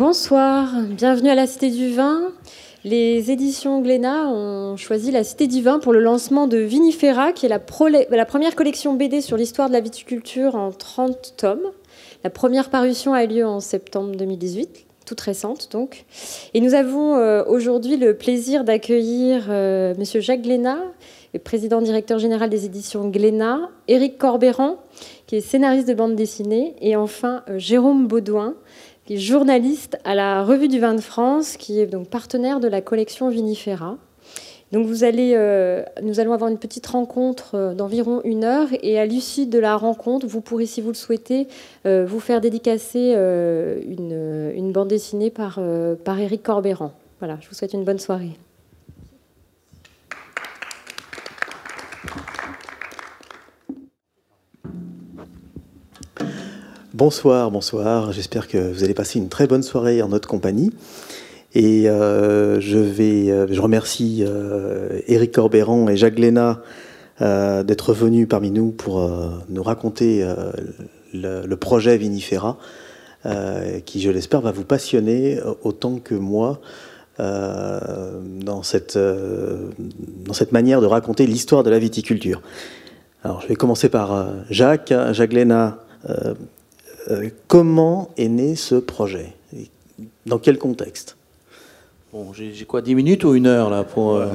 Bonsoir, bienvenue à la Cité du Vin. Les éditions Glénat ont choisi la Cité du Vin pour le lancement de Vinifera, qui est la, première collection BD sur l'histoire de la viticulture en 30 tomes. La première parution a eu lieu en septembre 2018 toute récente donc. Et nous avons euh, aujourd'hui le plaisir d'accueillir euh, Monsieur Jacques Glénat, président directeur général des éditions Glénat, Éric Corbéran, qui est scénariste de bande dessinée, et enfin euh, Jérôme Baudouin, journaliste à la Revue du Vin de France, qui est donc partenaire de la collection Vinifera. Donc vous allez, euh, nous allons avoir une petite rencontre euh, d'environ une heure et à l'issue de la rencontre, vous pourrez, si vous le souhaitez, euh, vous faire dédicacer une, bande dessinée par, par Éric Corbéran. Voilà, je vous souhaite une bonne soirée. Bonsoir, bonsoir. J'espère que vous allez passer une très bonne soirée en notre compagnie. Et euh, je, vais, euh, je remercie euh, Éric Corbéran et Jacques Léna d'être venus parmi nous pour nous raconter le, projet Vinifera, qui, je l'espère, va vous passionner autant que moi dans, cette, dans cette manière de raconter l'histoire de la viticulture. Alors, je vais commencer par Jacques. Jacques Léna, comment est né ce projet Dans quel contexte Bon, j'ai quoi, 10 minutes ou une heure là pour. Euh,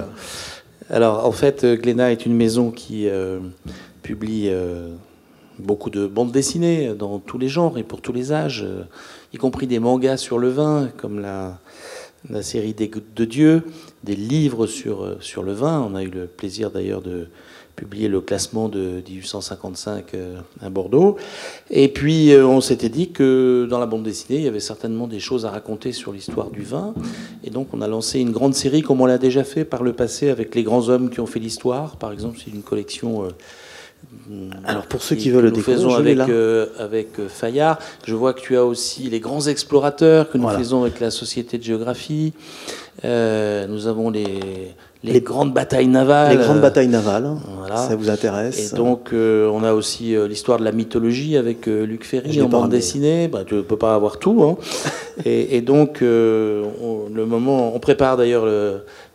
alors, en fait, euh, Glénat est une maison qui euh, publie beaucoup de bandes dessinées dans tous les genres et pour tous les âges, y compris des mangas sur le vin, comme la, la série des de Dieu, des livres sur, sur le vin. On a eu le plaisir d'ailleurs de publié le classement de 1855 euh, à Bordeaux. Et puis euh, on s'était dit que dans la bande dessinée, il y avait certainement des choses à raconter sur l'histoire du vin. Et donc on a lancé une grande série comme on l'a déjà fait par le passé avec les grands hommes qui ont fait l'histoire. Par exemple, c'est une collection... Euh, alors pour ceux qui, veulent le découvrir, faisons avec, avec Fayard. Je vois que tu as aussi les grands explorateurs que nous faisons avec la Société de géographie. nous avons les, les, grandes batailles navales. Les grandes batailles navales, ça vous intéresse. Et donc, euh, on a aussi euh, l'histoire de la mythologie avec euh, Luc Ferry en bande dessinée. Bah, tu ne peux pas avoir tout. Hein. et, donc, le moment, on prépare d'ailleurs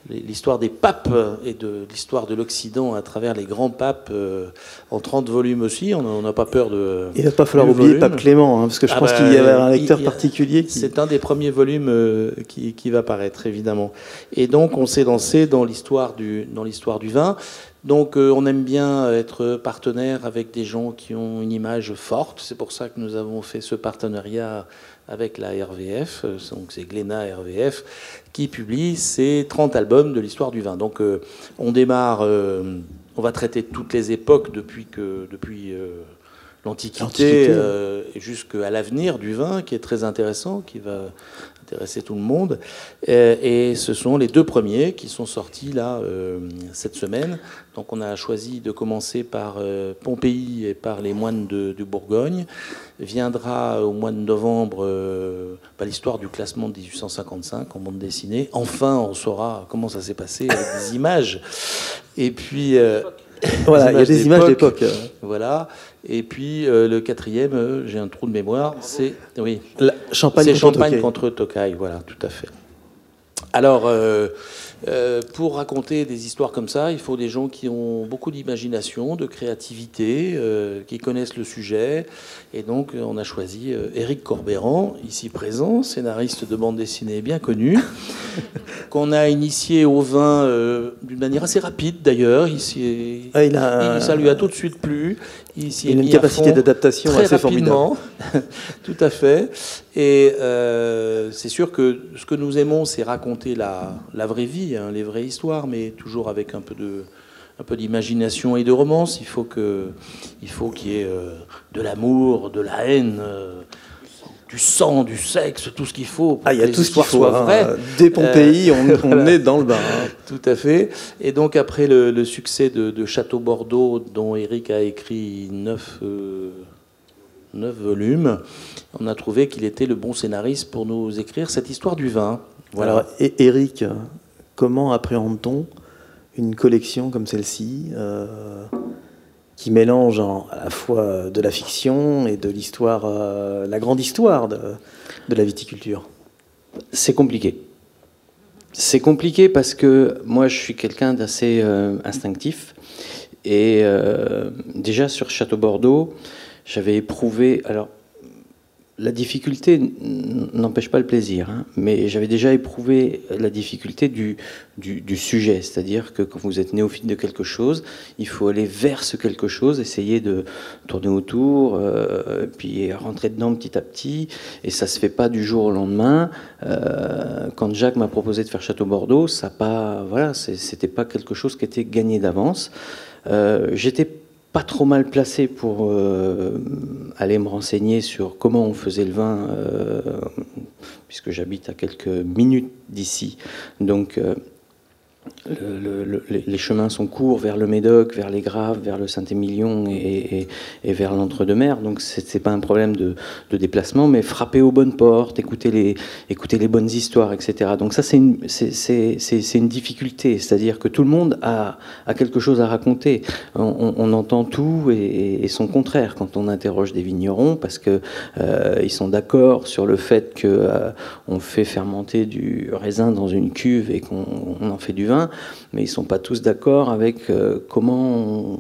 l'histoire des papes et de l'histoire de l'Occident à travers les grands papes en 30 volumes aussi. On n'a pas peur de. Il ne va pas falloir oublier Pape Clément, hein, parce que je ah pense bah, qu'il y avait un lecteur particulier. Qui... C'est un des premiers volumes qui, qui, va paraître, évidemment. Et donc, on s'est lancé dans l'histoire du, dans l'histoire du vin. Donc euh, on aime bien être partenaire avec des gens qui ont une image forte. C'est pour ça que nous avons fait ce partenariat avec la RVF, donc c'est Glénat RVF, qui publie ces 30 albums de l'histoire du vin. Donc euh, on démarre, euh, on va traiter toutes les époques depuis que depuis l'Antiquité jusqu'à l'avenir du vin, qui est très intéressant, qui va intéresser tout le monde. Et, ce sont les deux premiers qui sont sortis là euh, cette semaine. Donc on a choisi de commencer par euh, Pompéi et par les moines de, Bourgogne. Viendra au mois de novembre euh, bah, l'histoire du classement de 1855 en bande dessinée. Enfin, on saura comment ça s'est passé avec des images. Et puis voilà, il y a des images d'époque. Voilà. Et puis euh, le quatrième, euh, j'ai un trou de mémoire, c'est oui, Champagne, contre, Champagne contre Tokai. Voilà, tout à fait. Alors, euh, pour raconter des histoires comme ça, il faut des gens qui ont beaucoup d'imagination, de créativité, qui connaissent le sujet. Et donc, on a choisi Éric Corbéran, ici présent, scénariste de bande dessinée bien connu, qu'on a initié au vin d'une manière assez rapide d'ailleurs. Il, ah, il a... ça lui a tout de suite plu. Il, il a une capacité d'adaptation assez rapidement. formidable. tout à fait. Et c'est sûr que ce que nous aimons, c'est raconter la, la vraie vie Hein, les vraies histoires, mais toujours avec un peu de un peu d'imagination et de romance. Il faut que il faut qu'il y ait euh, de l'amour, de la haine. Euh, du sang, du sexe, tout ce qu'il faut. ah, il y a tout ce qu'il faut. Hein. Dès Pompéi, on, on est dans le bain. Hein. Tout à fait. Et donc, après le, succès de, Château Bordeaux, dont Eric a écrit neuf, euh, neuf volumes, on a trouvé qu'il était le bon scénariste pour nous écrire cette histoire du vin. Voilà. Alors, et Eric, comment appréhende-t-on une collection comme celle-ci euh, qui mélange à la fois de la fiction et de l'histoire, euh, la grande histoire de, la viticulture C'est compliqué. C'est compliqué parce que moi, je suis quelqu'un d'assez euh, instinctif. Et euh, déjà sur Château Bordeaux, j'avais éprouvé. Alors, la difficulté n'empêche pas le plaisir, hein, mais j'avais déjà éprouvé la difficulté du, du, sujet, c'est-à-dire que quand vous êtes néophyte de quelque chose, il faut aller vers ce quelque chose, essayer de tourner autour, euh, puis rentrer dedans petit à petit, et ça se fait pas du jour au lendemain. Euh, quand Jacques m'a proposé de faire Château Bordeaux, ça pas, voilà, c'était pas quelque chose qui était gagné d'avance. Euh, j'étais pas trop mal placé pour euh, aller me renseigner sur comment on faisait le vin, euh, puisque j'habite à quelques minutes d'ici. Donc le, les chemins sont courts vers le Médoc, vers les Graves, vers le Saint-Émilion et, vers l'Entre-deux-Mers. Donc ce n'est pas un problème de, déplacement, mais frapper aux bonnes portes, écouter les, bonnes histoires, etc. Donc ça, c'est une, difficulté. C'est-à-dire que tout le monde a, a, quelque chose à raconter. On, entend tout et, son contraire quand on interroge des vignerons, parce qu'ils euh, sont d'accord sur le fait qu'on euh, fait fermenter du raisin dans une cuve et qu'on en fait du vin mais ils ne sont pas tous d'accord avec euh, comment, on,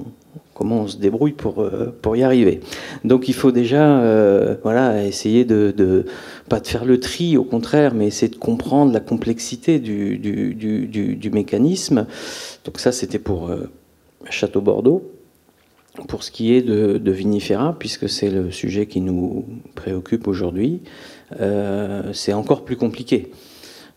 comment on se débrouille pour, euh, pour y arriver. Donc il faut déjà euh, voilà, essayer de, pas de faire le tri, au contraire, mais essayer de comprendre la complexité du, du, mécanisme. Donc ça, c'était pour Château Bordeaux. Pour ce qui est de, de vinifera, puisque c'est le sujet qui nous préoccupe aujourd'hui, c'est encore plus compliqué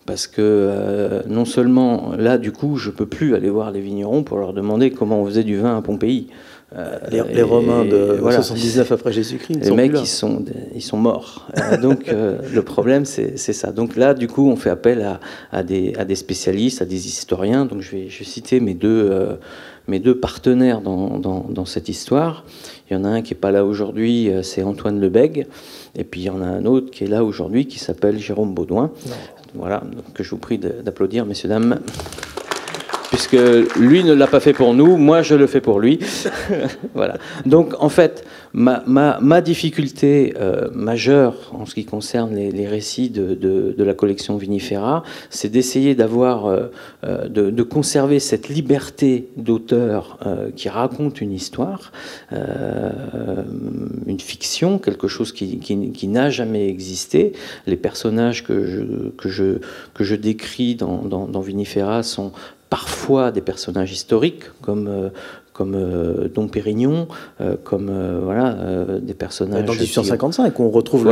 parce que euh, non seulement là, du coup, je peux plus aller voir les vignerons pour leur demander comment on faisait du vin à Pompéi. Euh, les, Romains de 79 après Jésus-Christ. Les mecs, ils sont, ils sont morts. Euh, donc le problème, c'est ça. Donc là, du coup, on fait appel à, à, des, à des, spécialistes, à des historiens. Donc je vais, je vais citer mes deux, mes deux partenaires dans, dans, dans, cette histoire. Il y en a un qui n'est pas là aujourd'hui, c'est Antoine Lebègue. Et puis il y en a un autre qui est là aujourd'hui, qui s'appelle Jérôme Baudouin. Voilà, que je vous prie d'applaudir, messieurs, dames puisque lui ne l'a pas fait pour nous, moi je le fais pour lui. voilà. Donc en fait, ma, difficulté euh, majeure en ce qui concerne les, récits de, la collection Vinifera, c'est d'essayer d'avoir, euh, euh de, conserver cette liberté d'auteur qui raconte une histoire, une fiction, quelque chose qui, n'a jamais existé. Les personnages que je, que je, que je décris dans Vinifera sont parfois des personnages historiques comme euh, comme euh, Dom Pérignon, euh, comme voilà des personnages. Dans 1855, on retrouve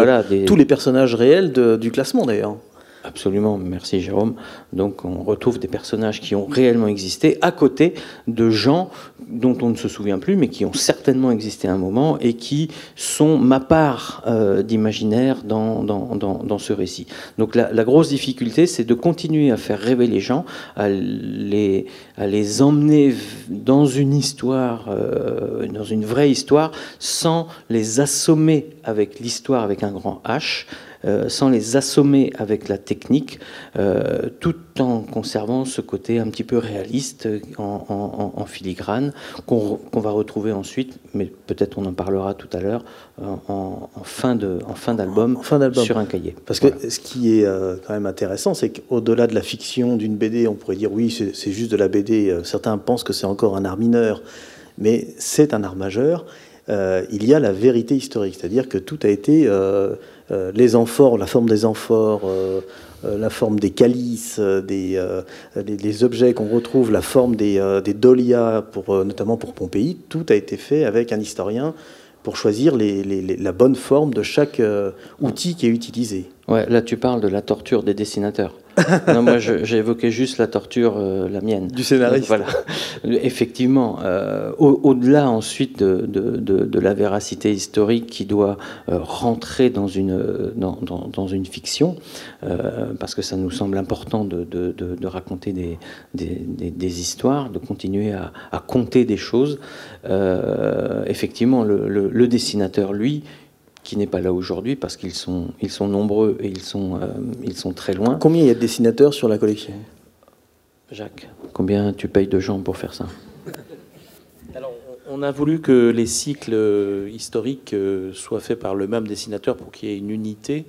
tous les personnages réels du classement d'ailleurs. Absolument, merci Jérôme. Donc on retrouve des personnages qui ont réellement existé à côté de gens dont on ne se souvient plus, mais qui ont certainement existé un moment et qui sont ma part euh, d'imaginaire dans, dans, dans, ce récit. Donc la, la grosse difficulté, c'est de continuer à faire rêver les gens, à les, à les emmener dans une histoire, euh, dans une vraie histoire, sans les assommer avec l'histoire avec un grand H. Euh, sans les assommer avec la technique, euh, tout en conservant ce côté un petit peu réaliste en, en, filigrane qu'on va retrouver ensuite, mais peut-être on en parlera tout à l'heure, en, fin d'album fin sur un cahier. Parce que ce qui est euh, quand même intéressant, c'est qu'au-delà de la fiction d'une BD, on pourrait dire oui, c'est juste de la BD. Certains pensent que c'est encore un art mineur, mais c'est un art majeur. il y a la vérité historique, c'est-à-dire que tout a été euh, les amphores, la forme des amphores, euh, euh, la forme des calices, des, les, objets qu'on retrouve, la forme des, des dolias, pour, notamment pour Pompéi, tout a été fait avec un historien pour choisir la bonne forme de chaque outil qui est utilisé. Ouais, là tu parles de la torture des dessinateurs. Non, moi j'ai évoqué juste la torture, euh, la mienne. Du scénariste. voilà. Effectivement, euh, au-delà ensuite de, de, de, de, la véracité historique qui doit euh, rentrer dans une, dans, dans, dans une fiction, parce que ça nous semble important de, raconter des, des, des, histoires, de continuer à, à compter des choses. effectivement, le, le, le dessinateur, lui, qui n'est pas là aujourd'hui parce qu'ils sont, ils sont nombreux et ils sont, euh, ils sont très loin. Combien il y a de dessinateurs sur la collection? Jacques, combien tu payes de gens pour faire ça? Alors, On a voulu que les cycles euh, historiques euh, soient faits par le même dessinateur pour qu'il y ait une unité.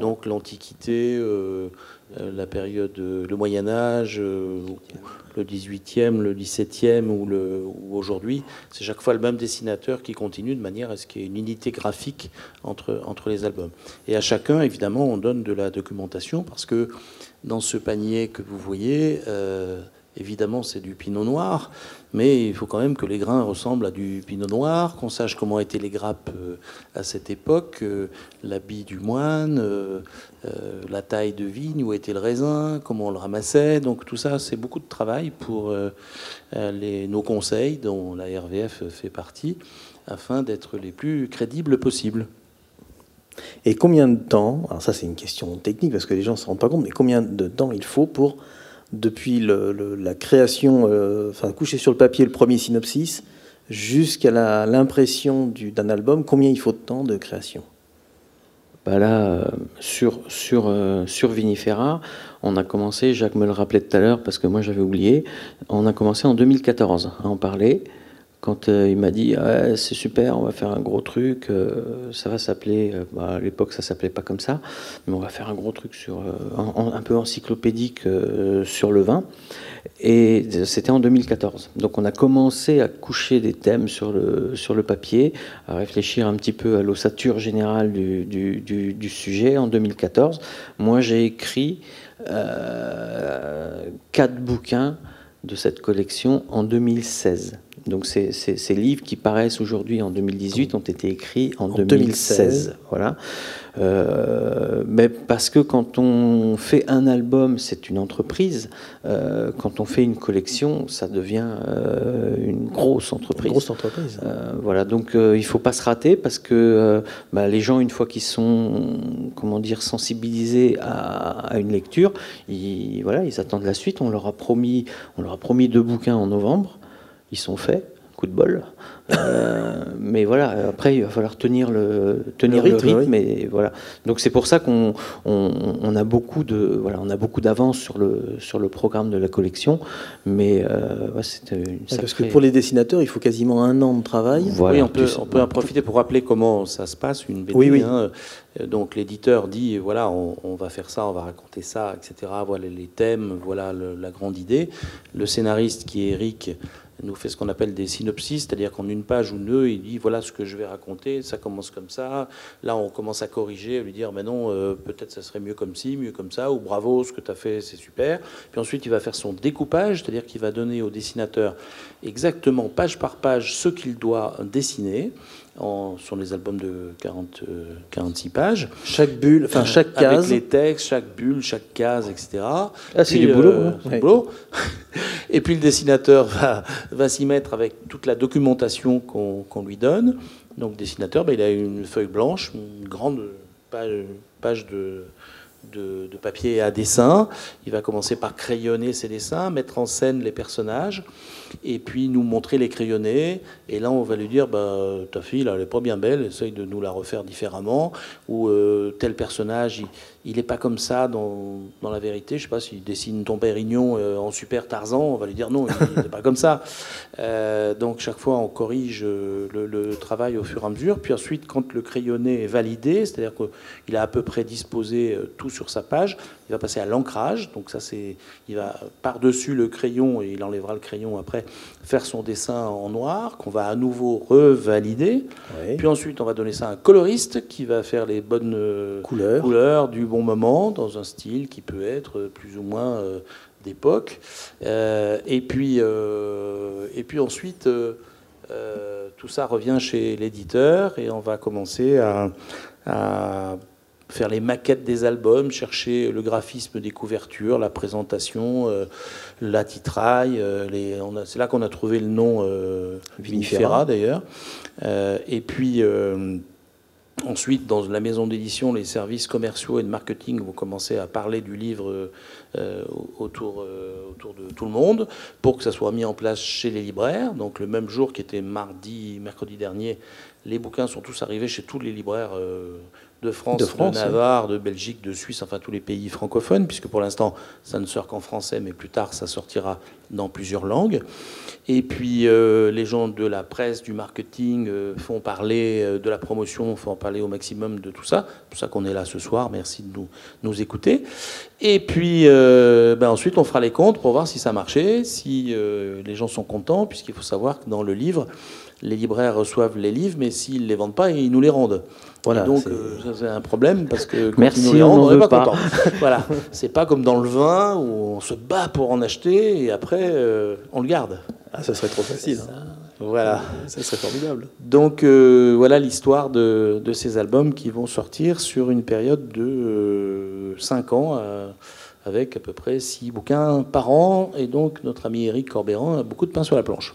Donc l'Antiquité, euh, la période, le Moyen Âge, le 18e, le 17e ou, le, ou aujourd'hui, c'est chaque fois le même dessinateur qui continue de manière à ce qu'il y ait une unité graphique entre, entre les albums. Et à chacun, évidemment, on donne de la documentation parce que dans ce panier que vous voyez, Évidemment, c'est du pinot noir, mais il faut quand même que les grains ressemblent à du pinot noir, qu'on sache comment étaient les grappes euh, à cette époque, euh, l'habit du moine, euh, la taille de vigne, où était le raisin, comment on le ramassait. Donc tout ça, c'est beaucoup de travail pour nos conseils, dont la RVF fait partie, afin d'être les plus crédibles possibles. Et combien de temps, alors ça c'est une question technique parce que les gens ne se rendent pas compte, mais combien de temps il faut pour depuis la création, euh, enfin coucher sur le papier le premier synopsis, jusqu'à l'impression d'un album, combien il faut de temps de création? Bah là, euh, sur, sur, euh, sur Vinifera, on a commencé, Jacques me le rappelait tout à l'heure parce que moi j'avais oublié, on a commencé en 2014 à en parler quand euh, il m'a dit c'est super, on va faire un gros truc, euh, ça va s'appeler, euh, bah, à l'époque ça s'appelait pas comme ça, mais on va faire un gros truc sur un peu encyclopédique sur le vin. Et c'était en 2014. Donc on a commencé à coucher des thèmes sur le, sur le papier, à réfléchir un petit peu à l'ossature générale du, du, du, sujet en 2014. Moi j'ai écrit quatre bouquins de cette collection en 2016. Donc ces, ces, livres qui paraissent aujourd'hui en 2018 ont été écrits en, 2016. Voilà. Euh, mais parce que quand on fait un album, c'est une entreprise. Euh, quand on fait une collection, ça devient euh, une grosse entreprise. grosse entreprise. voilà. Donc il faut pas se rater parce que bah, les gens, une fois qu'ils sont, comment dire, sensibilisés à, à, une lecture, ils, voilà, ils attendent la suite. On leur a promis, on leur a promis deux bouquins en novembre ils sont faits, coup de bol. Euh, mais voilà, après il va falloir tenir le tenir le rythme, et voilà. Donc c'est pour ça qu'on on, a beaucoup de voilà, on a beaucoup d'avance sur le sur le programme de la collection, mais euh, c'est une parce que pour les dessinateurs, il faut quasiment un an de travail. oui, on peut, on peut en profiter pour rappeler comment ça se passe une BD. Oui, oui. Hein. Donc l'éditeur dit voilà, on, on, va faire ça, on va raconter ça, etc. Voilà les thèmes, voilà la grande idée. Le scénariste qui est Eric nous fait ce qu'on appelle des synopsis, c'est-à-dire qu'en une page ou deux, il dit voilà ce que je vais raconter, ça commence comme ça. Là, on commence à corriger, à lui dire mais non, euh, peut-être ça serait mieux comme ci, mieux comme ça, ou bravo, ce que tu as fait, c'est super. Puis ensuite, il va faire son découpage, c'est-à-dire qu'il va donner au dessinateur exactement page par page ce qu'il doit dessiner sur les albums de 40, 46 euh, pages. Chaque bulle, enfin chaque case. Avec les textes, chaque bulle, chaque case, etc. Ah, c'est du boulot. Euh, hein. boulot. Et puis le dessinateur va, s'y mettre avec toute la documentation qu'on lui donne. Donc le dessinateur, ben, il a une feuille blanche, une grande page, de, papier à dessin. Il va commencer par crayonner ses dessins, mettre en scène les personnages et puis nous montrer les crayonnés. Et là, on va lui dire bah, Ta fille, elle n'est pas bien belle, essaye de nous la refaire différemment. Ou euh, tel personnage, il n'est pas comme ça dans, dans, la vérité. Je sais pas s'il dessine ton Pérignon euh, en super Tarzan, on va lui dire non, il n'est pas comme ça. Euh, donc, chaque fois, on corrige le, travail au fur et à mesure. Puis ensuite, quand le crayonné est validé, c'est-à-dire qu'il a à peu près disposé tout sur sa page, il va passer à l'ancrage. Donc, ça, c'est. Il va par-dessus le crayon, et il enlèvera le crayon après faire son dessin en noir, qu'on va à nouveau revalider. Puis ensuite, on va donner ça à un coloriste qui va faire les bonnes euh, couleurs. couleurs du bon moment, dans un style qui peut être plus ou moins euh, d'époque. Euh, et, puis, et puis ensuite, tout ça revient chez l'éditeur et on va commencer à, à faire les maquettes des albums, chercher le graphisme des couvertures, la présentation, euh, la titraille. Euh, c'est là qu'on a trouvé le nom euh, Vinifera d'ailleurs. et puis ensuite, dans la maison d'édition, les services commerciaux et de marketing vont commencer à parler du livre autour, autour de tout le monde pour que ça soit mis en place chez les libraires. Donc le même jour qui était mardi, mercredi dernier, les bouquins sont tous arrivés chez tous les libraires de France, de, Navarre, de Belgique, de Suisse, enfin tous les pays francophones, puisque pour l'instant ça ne sort qu'en français, mais plus tard ça sortira dans plusieurs langues. Et puis euh, les gens de la presse, du marketing euh, font parler euh, de la promotion, font parler au maximum de tout ça. C'est pour ça qu'on est là ce soir. Merci de nous, nous écouter. Et puis ben ensuite on fera les comptes pour voir si ça marchait, si les gens sont contents, puisqu'il faut savoir que dans le livre, les libraires reçoivent les livres, mais s'ils ne les vendent pas, ils nous les rendent. Voilà, donc euh, ça c'est un problème parce que quand Merci, ils nous les rendent, on n'est pas, pas. content. voilà, c'est pas comme dans le vin où on se bat pour en acheter et après euh, on le garde. Ah, ça serait trop facile. Hein. Voilà, ça serait formidable. Donc euh, voilà l'histoire de, de, ces albums qui vont sortir sur une période de 5 ans avec à peu près 6 bouquins par an et donc notre ami Eric Corbéran a beaucoup de pain sur la planche.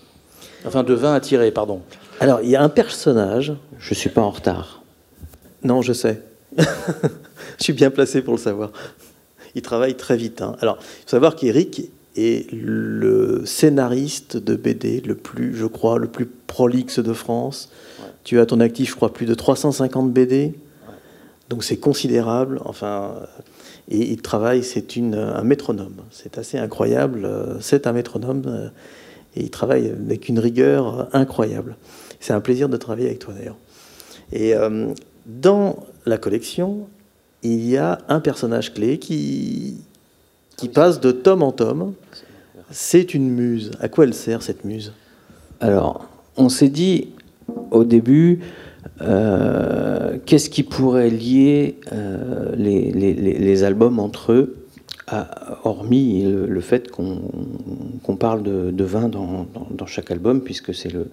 Enfin, de vin à tirer, pardon. Alors, il y a un personnage. Je suis pas en retard. Non, je sais. je suis bien placé pour le savoir. Il travaille très vite. Hein. Alors, il faut savoir qu'Eric est le scénariste de BD le plus, je crois, le plus prolixe de France. Tu as à ton actif, je crois, plus de 350 BD. Donc c'est considérable. Enfin, et il travaille, c'est un métronome. C'est assez incroyable. C'est un métronome. Et il travaille avec une rigueur incroyable. C'est un plaisir de travailler avec toi d'ailleurs. Et euh, dans la collection, il y a un personnage clé qui, qui passe de tome en tome. C'est une muse. À quoi elle sert cette muse? Alors, on s'est dit au début, euh, qu'est-ce qui pourrait lier euh, les, les, les, albums entre eux? Hormis le, fait qu'on parle de, vin dans, chaque album, puisque c'est le,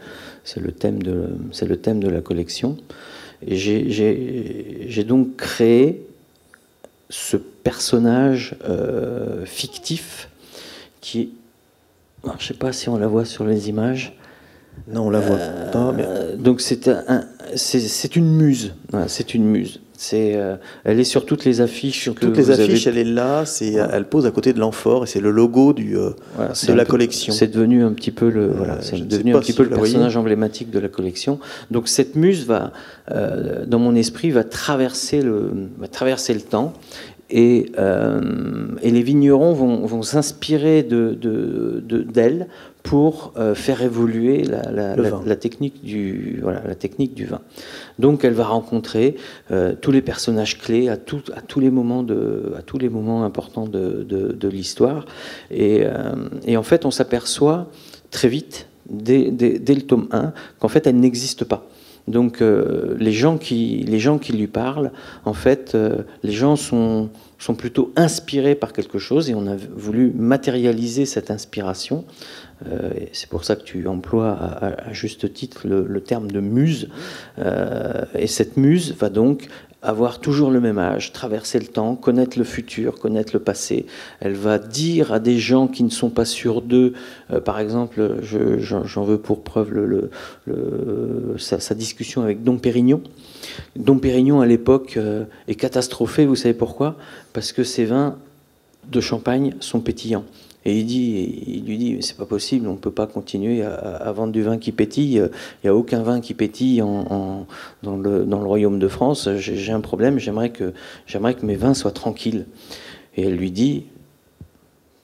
le, thème de, le thème de la collection. J'ai donc créé ce personnage euh, fictif qui, je ne sais pas si on la voit sur les images. Non, on la voit pas. Mais... Donc c'est un, une muse. c'est une muse. C'est, euh, elle est sur toutes les affiches. Sur toutes les affiches, elle est là. C'est, elle pose à côté de l'amphore et c'est le logo du, euh, de la collection. C'est devenu un petit peu le, euh, voilà, c'est devenu un petit peu le personnage emblématique de la collection. Donc cette muse va, dans mon esprit, va traverser le, va traverser le temps et, et, les vignerons vont, vont s'inspirer de, de, d'elle pour euh, faire évoluer la, technique du, voilà, la technique du vin. Donc elle va rencontrer euh, tous les personnages clés à, tout, à, tous les moments de, à tous les moments importants de, de, l'histoire. Et, euh, et, en fait, on s'aperçoit très vite, dès, dès, dès, le tome 1, qu'en fait, elle n'existe pas. Donc les, gens qui, les gens qui lui parlent, en fait, les gens sont, plutôt inspirés par quelque chose et on a voulu matérialiser cette inspiration euh, c'est pour ça que tu emploies à, juste titre le, terme de muse. Euh, et cette muse va donc avoir toujours le même âge, traverser le temps, connaître le futur, connaître le passé. Elle va dire à des gens qui ne sont pas sûrs d'eux, euh, par exemple, j'en veux pour preuve sa, discussion avec Dom Pérignon. Dom Pérignon, à l'époque, est catastrophé, vous savez pourquoi? Parce que ses vins de champagne sont pétillants. Et il, dit, il lui dit, c'est pas possible, on ne peut pas continuer à, vendre du vin qui pétille. Il n'y a aucun vin qui pétille en, dans, le, dans, le, royaume de France. J'ai un problème, j'aimerais que, que mes vins soient tranquilles. Et elle lui dit,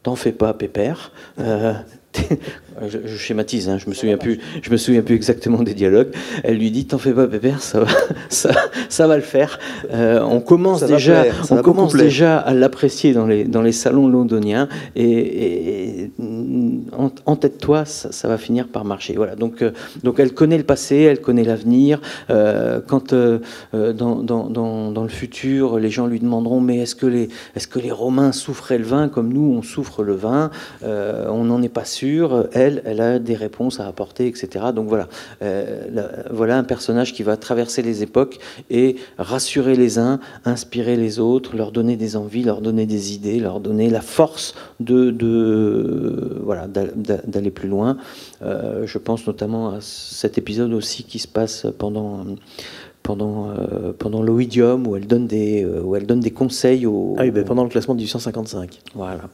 t'en fais pas, pépère. Euh, je, schématise, hein, je me souviens plus, je me souviens plus exactement des dialogues. Elle lui dit "T'en fais pas, Pépère, ça va, ça, ça va le faire." Euh, on commence déjà, on commence déjà à l'apprécier dans les dans les salons londoniens et, en, tête toi, ça, va finir par marcher. Voilà. Donc euh, donc elle connaît le passé, elle connaît l'avenir. Euh, quand dans, dans, dans, dans, le futur, les gens lui demanderont "Mais est-ce que les est-ce que les Romains souffraient le vin comme nous on souffre le vin? On n'en est pas sûr." elle, elle a des réponses à apporter, etc. Donc voilà, euh, voilà un personnage qui va traverser les époques et rassurer les uns, inspirer les autres, leur donner des envies, leur donner des idées, leur donner la force d'aller plus loin. Euh, je pense notamment à cet épisode aussi qui se passe pendant pendant, euh, pendant l'Oidium, où elle donne des, euh, où elle donne des conseils aux. Ah oui, ben, pendant le classement de 1855. Voilà.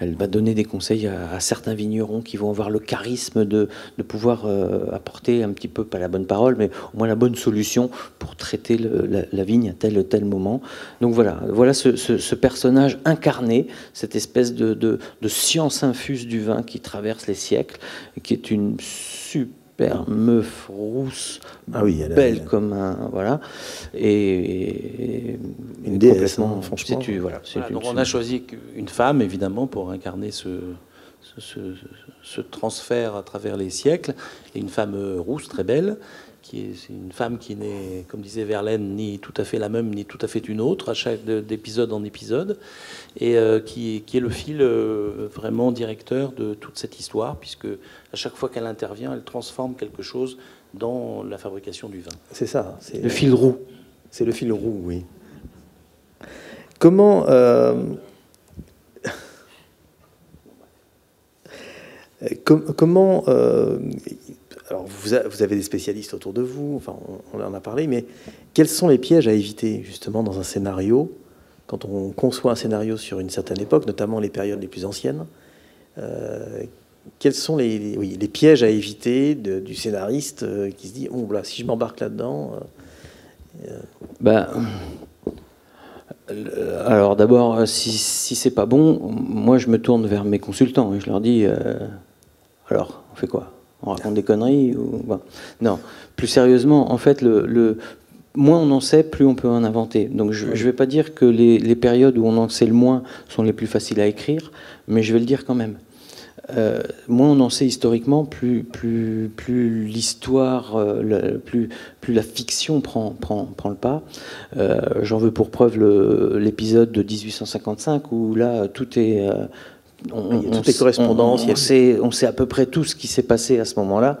Elle va donner des conseils à, certains vignerons qui vont avoir le charisme de, de pouvoir euh, apporter un petit peu, pas la bonne parole, mais au moins la bonne solution pour traiter la, vigne à tel ou tel moment. Donc voilà, voilà ce, ce, personnage incarné, cette espèce de, de, de science infuse du vin qui traverse les siècles, qui est une super super meuf rousse, ah oui, belle comme un voilà, et, une déesse, hein, franchement. voilà, donc on a choisi une femme évidemment pour incarner ce, ce, ce, transfert à travers les siècles, et une femme rousse très belle qui est une femme qui n'est, comme disait Verlaine, ni tout à fait la même, ni tout à fait une autre, à chaque d'épisode en épisode, et euh, qui, qui, est le fil euh, vraiment directeur de toute cette histoire, puisque à chaque fois qu'elle intervient, elle transforme quelque chose dans la fabrication du vin. C'est ça. C'est le fil roux. C'est le fil roux, oui. Comment euh, comment alors vous, avez des spécialistes autour de vous, enfin on, en a parlé, mais quels sont les pièges à éviter justement dans un scénario quand on conçoit un scénario sur une certaine époque, notamment les périodes les plus anciennes euh, Quels sont les, pièges à éviter du scénariste euh, qui se dit oh si je m'embarque là-dedans euh, ben, alors d'abord, si, si c'est pas bon, moi je me tourne vers mes consultants et je leur dis alors on fait quoi? On raconte des conneries ou... Non, plus sérieusement, en fait, le, moins on en sait, plus on peut en inventer. Donc je ne vais pas dire que les, périodes où on en sait le moins sont les plus faciles à écrire, mais je vais le dire quand même. Euh, moins on en sait historiquement, plus, plus, plus l'histoire, euh, plus, plus la fiction prend, prend, prend le pas. Euh, j'en veux pour preuve l'épisode de 1855 où là tout est on, il y a toutes les correspondances. On, sait, on, sait, à peu près tout ce qui s'est passé à ce moment-là.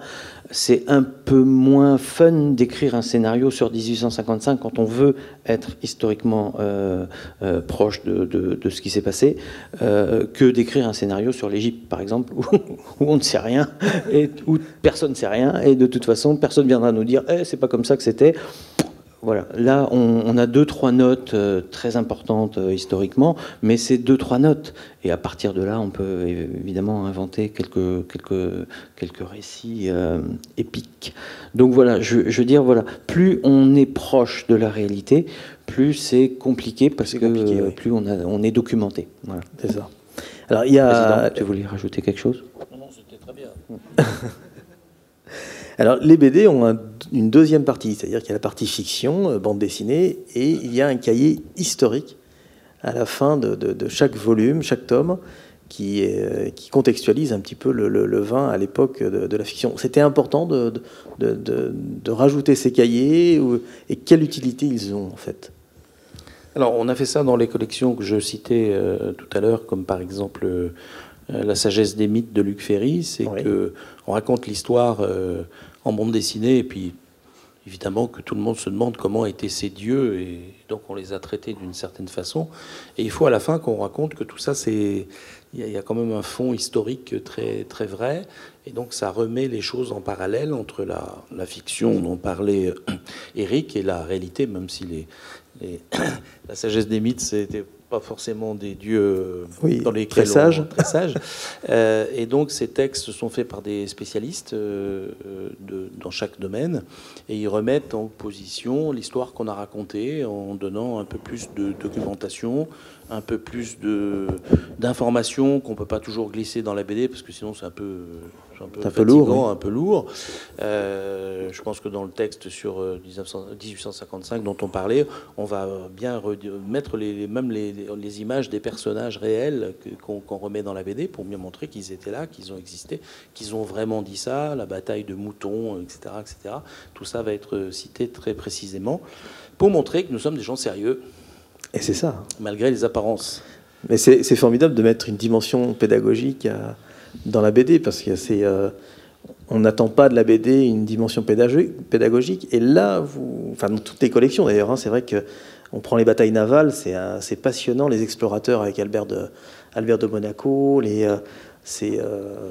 C'est un peu moins fun d'écrire un scénario sur 1855 quand on veut être historiquement euh, euh, proche de, ce qui s'est passé, euh, que d'écrire un scénario sur l'Égypte, par exemple, où, on ne sait rien, et où personne ne sait rien, et de toute façon, personne viendra nous dire eh, c'est pas comme ça que c'était. Voilà, là on, a deux, trois notes euh, très importantes euh, historiquement, mais c'est deux, trois notes. Et à partir de là, on peut évidemment inventer quelques, quelques, quelques récits euh, épiques. Donc voilà, je, veux dire, voilà, plus on est proche de la réalité, plus c'est compliqué parce que plus on, a, on est documenté. Voilà. C'est ça. Alors il y a. tu voulais rajouter quelque chose? Non, non, c'était très bien. Alors, les BD ont une deuxième partie, c'est-à-dire qu'il y a la partie fiction, euh, bande dessinée, et il y a un cahier historique à la fin de, chaque volume, chaque tome, qui, euh, qui contextualise un petit peu le, vin à l'époque de, la fiction. C'était important de, rajouter ces cahiers, et quelle utilité ils ont en fait? Alors, on a fait ça dans les collections que je citais euh, tout à l'heure, comme par exemple La sagesse des mythes de Luc Ferry. C'est que on raconte l'histoire en bande dessinée, et puis évidemment que tout le monde se demande comment étaient ces dieux, et donc on les a traités d'une certaine façon. Et il faut à la fin qu'on raconte que tout ça, c'est il y, a quand même un fond historique très très vrai, et donc ça remet les choses en parallèle entre la, fiction dont parlait Eric et la réalité, même si les, les la sagesse des mythes, c'était pas forcément des dieux dans les très sages. Très sages. Euh, et donc ces textes sont faits par des spécialistes euh, de, dans chaque domaine et ils remettent en position l'histoire qu'on a racontée en donnant un peu plus de documentation, un peu plus d'informations qu'on peut pas toujours glisser dans la BD parce que sinon c'est un peu un peu, un peu lourd, un peu lourd. Euh, je pense que dans le texte sur 1855 euh, dont on parlait, on va bien mettre les, même les, les, images des personnages réels qu'on remet dans la BD pour bien montrer qu'ils étaient là, qu'ils ont existé, qu'ils ont vraiment dit ça, la bataille de moutons, etc., etc. Tout ça va être cité très précisément pour montrer que nous sommes des gens sérieux. Et c'est ça. Malgré les apparences. Mais c'est formidable de mettre une dimension pédagogique à dans la BD, parce que c'est, euh, on n'attend pas de la BD une dimension pédagogique. Et là, vous, enfin dans toutes les collections d'ailleurs, hein, c'est vrai que on prend les batailles navales, c'est passionnant, les explorateurs avec Albert de, Albert de Monaco, les, euh, c'est euh,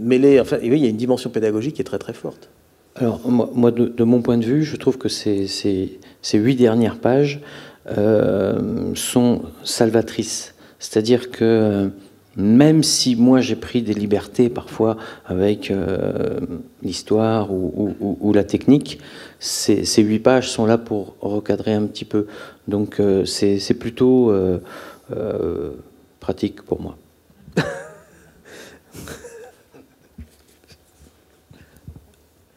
mêlé. Enfin, oui, il y a une dimension pédagogique qui est très très forte. Alors, moi, de, mon point de vue, je trouve que ces, ces, huit dernières pages euh, sont salvatrices. C'est-à-dire que même si moi j'ai pris des libertés parfois avec euh, l'histoire ou, la technique, ces, huit pages sont là pour recadrer un petit peu. Donc euh, c'est plutôt euh, pratique pour moi.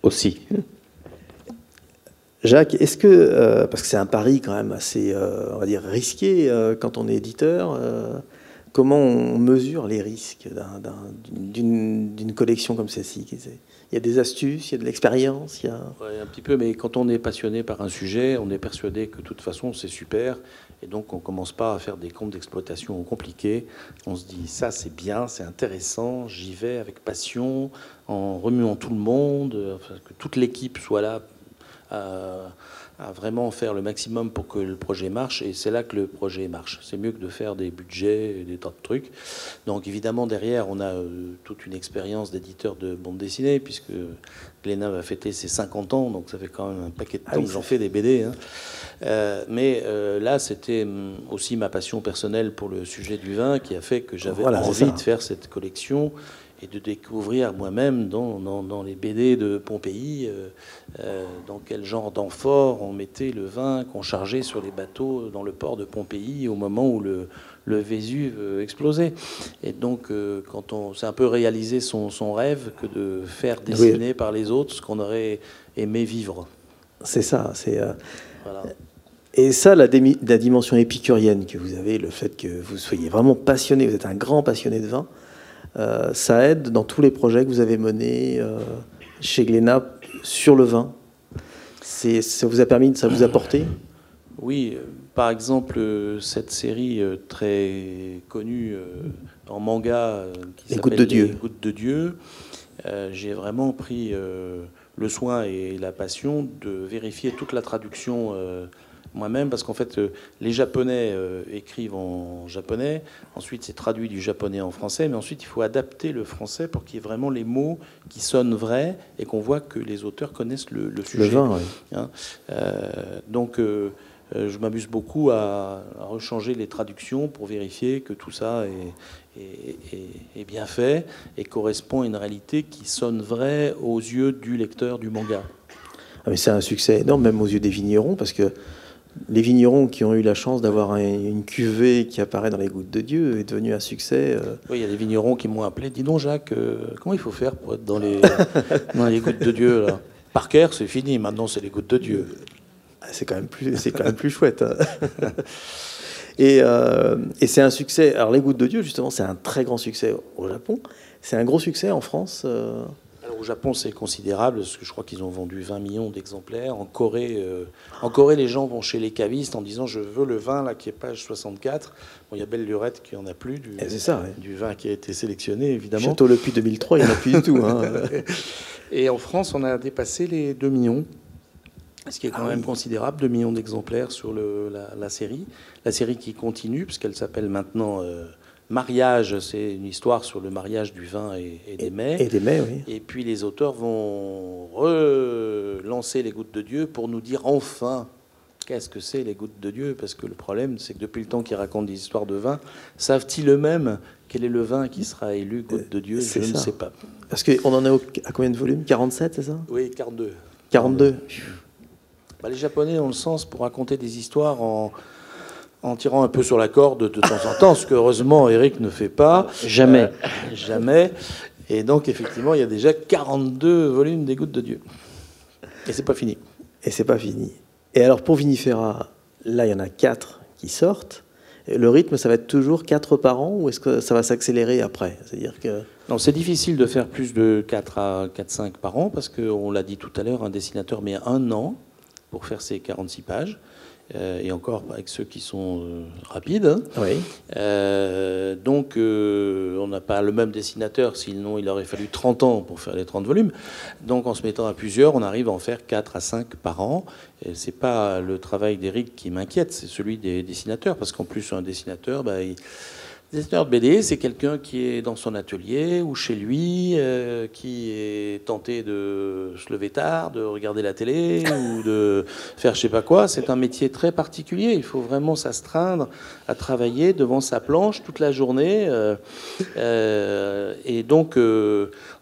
Aussi. Jacques, est-ce que, parce que c'est un pari quand même assez, on va dire, risqué quand on est éditeur, Comment on mesure les risques d'une collection comme celle-ci Il y a des astuces, il y a de l'expérience il un petit peu, mais quand on est passionné par un sujet, on est persuadé que de toute façon c'est super, et donc on ne commence pas à faire des comptes d'exploitation compliqués. On se dit ça c'est bien, c'est intéressant, j'y vais avec passion, en remuant tout le monde, que toute l'équipe soit là. Euh, à vraiment faire le maximum pour que le projet marche. Et c'est là que le projet marche. C'est mieux que de faire des budgets et des tas de trucs. Donc évidemment, derrière, on a euh, toute une expérience d'éditeur de bande dessinée, puisque Glénat va fêter ses 50 ans, donc ça fait quand même un paquet de ah temps que j'en fais des BD. Hein. Euh, mais euh, là, c'était hum, aussi ma passion personnelle pour le sujet du vin qui a fait que j'avais envie de faire cette collection et de découvrir moi-même dans, dans, les BD de Pompéi euh, euh, dans quel genre d'amphore on mettait le vin qu'on chargeait sur les bateaux dans le port de Pompéi au moment où le, le Vésuve explosait. Et donc, euh, quand on s'est un peu réalisé son, son, rêve que de faire dessiner par les autres ce qu'on aurait aimé vivre. C'est ça. C'est Et ça, la, la, dimension épicurienne que vous avez, le fait que vous soyez vraiment passionné, vous êtes un grand passionné de vin, euh, ça aide dans tous les projets que vous avez menés euh, chez Glénat sur le vin. Ça vous a permis, ça vous a porté? Oui, euh, par exemple, cette série très connue en manga qui Les Gouttes de Dieu. Les Gouttes de Dieu, j'ai vraiment pris le soin et la passion de vérifier toute la traduction moi-même, parce qu'en fait, euh, les Japonais euh, écrivent en japonais, ensuite c'est traduit du japonais en français, mais ensuite il faut adapter le français pour qu'il y ait vraiment les mots qui sonnent vrais et qu'on voit que les auteurs connaissent le, sujet. Le vin, oui. Hein, euh, donc, je m'amuse beaucoup à, rechanger les traductions pour vérifier que tout ça est, est, bien fait et correspond à une réalité qui sonne vraie aux yeux du lecteur du manga. Ah mais c'est un succès énorme, même aux yeux des vignerons, parce que les vignerons qui ont eu la chance d'avoir une cuvée qui apparaît dans les gouttes de Dieu est devenu un succès. Euh. Oui, il y a des vignerons qui m'ont appelé. Dis donc, Jacques, euh, comment il faut faire pour être dans les, les gouttes de Dieu là? Parker, c'est fini. Maintenant, c'est les gouttes de Dieu. Ah, c'est quand même plus, c'est quand même plus chouette. Hein. et, euh, et c'est un succès. Alors, les gouttes de Dieu, justement, c'est un très grand succès au Japon. C'est un gros succès en France au Japon, c'est considérable, parce que je crois qu'ils ont vendu 20 millions d'exemplaires. En Corée, euh, en Corée, les gens vont chez les cavistes en disant Je veux le vin là, qui est page 64. Bon, il y a Belle Lurette qui en a plus, du, eh, ça, du vin qui a été sélectionné, évidemment. Château Le Puy 2003, il n'y en a plus du tout. Hein. Et en France, on a dépassé les 2 millions. Ce qui est quand ah même considérable, 2 millions d'exemplaires sur le, la, série. La série qui continue, puisqu'elle s'appelle maintenant euh, Mariage, c'est une histoire sur le mariage du vin et, des mets. Et des mets, oui. Et puis les auteurs vont relancer les gouttes de Dieu pour nous dire enfin qu'est-ce que c'est les gouttes de Dieu Parce que le problème, c'est que depuis le temps qu'ils racontent des histoires de vin, savent-ils eux-mêmes quel est le vin qui sera élu goutte de Dieu? Je ne sais pas. Parce qu'on en est à combien de volumes? 47, c'est ça? Oui, 42. 42 bah, Les Japonais ont le sens pour raconter des histoires en en tirant un peu sur la corde de temps en temps, ce que heureusement Eric ne fait pas. Jamais. Euh, jamais. Et donc, effectivement, il y a déjà 42 volumes des Gouttes de Dieu. Et c'est pas fini. Et c'est pas fini. Et alors, pour Vinifera, là, il y en a 4 qui sortent. Le rythme, ça va être toujours 4 par an ou est-ce que ça va s'accélérer après? C'est-à-dire que... Non, c'est difficile de faire plus de 4 à 4-5 par an parce qu'on l'a dit tout à l'heure, un dessinateur met un an pour faire ses 46 pages. Euh, et encore avec ceux qui sont euh, rapides. Hein. Oui. Euh, donc, on n'a pas le même dessinateur, sinon il aurait fallu 30 ans pour faire les 30 volumes. Donc, en se mettant à plusieurs, on arrive à en faire 4 à 5 par an. Et c'est pas le travail d'Eric qui m'inquiète, c'est celui des dessinateurs, parce qu'en plus, un dessinateur, bah, Dessinateur de BD, c'est quelqu'un qui est dans son atelier ou chez lui, euh, qui est tenté de se lever tard, de regarder la télé ou de faire je sais pas quoi. C'est un métier très particulier. Il faut vraiment s'astreindre à travailler devant sa planche toute la journée. Euh, euh, et donc,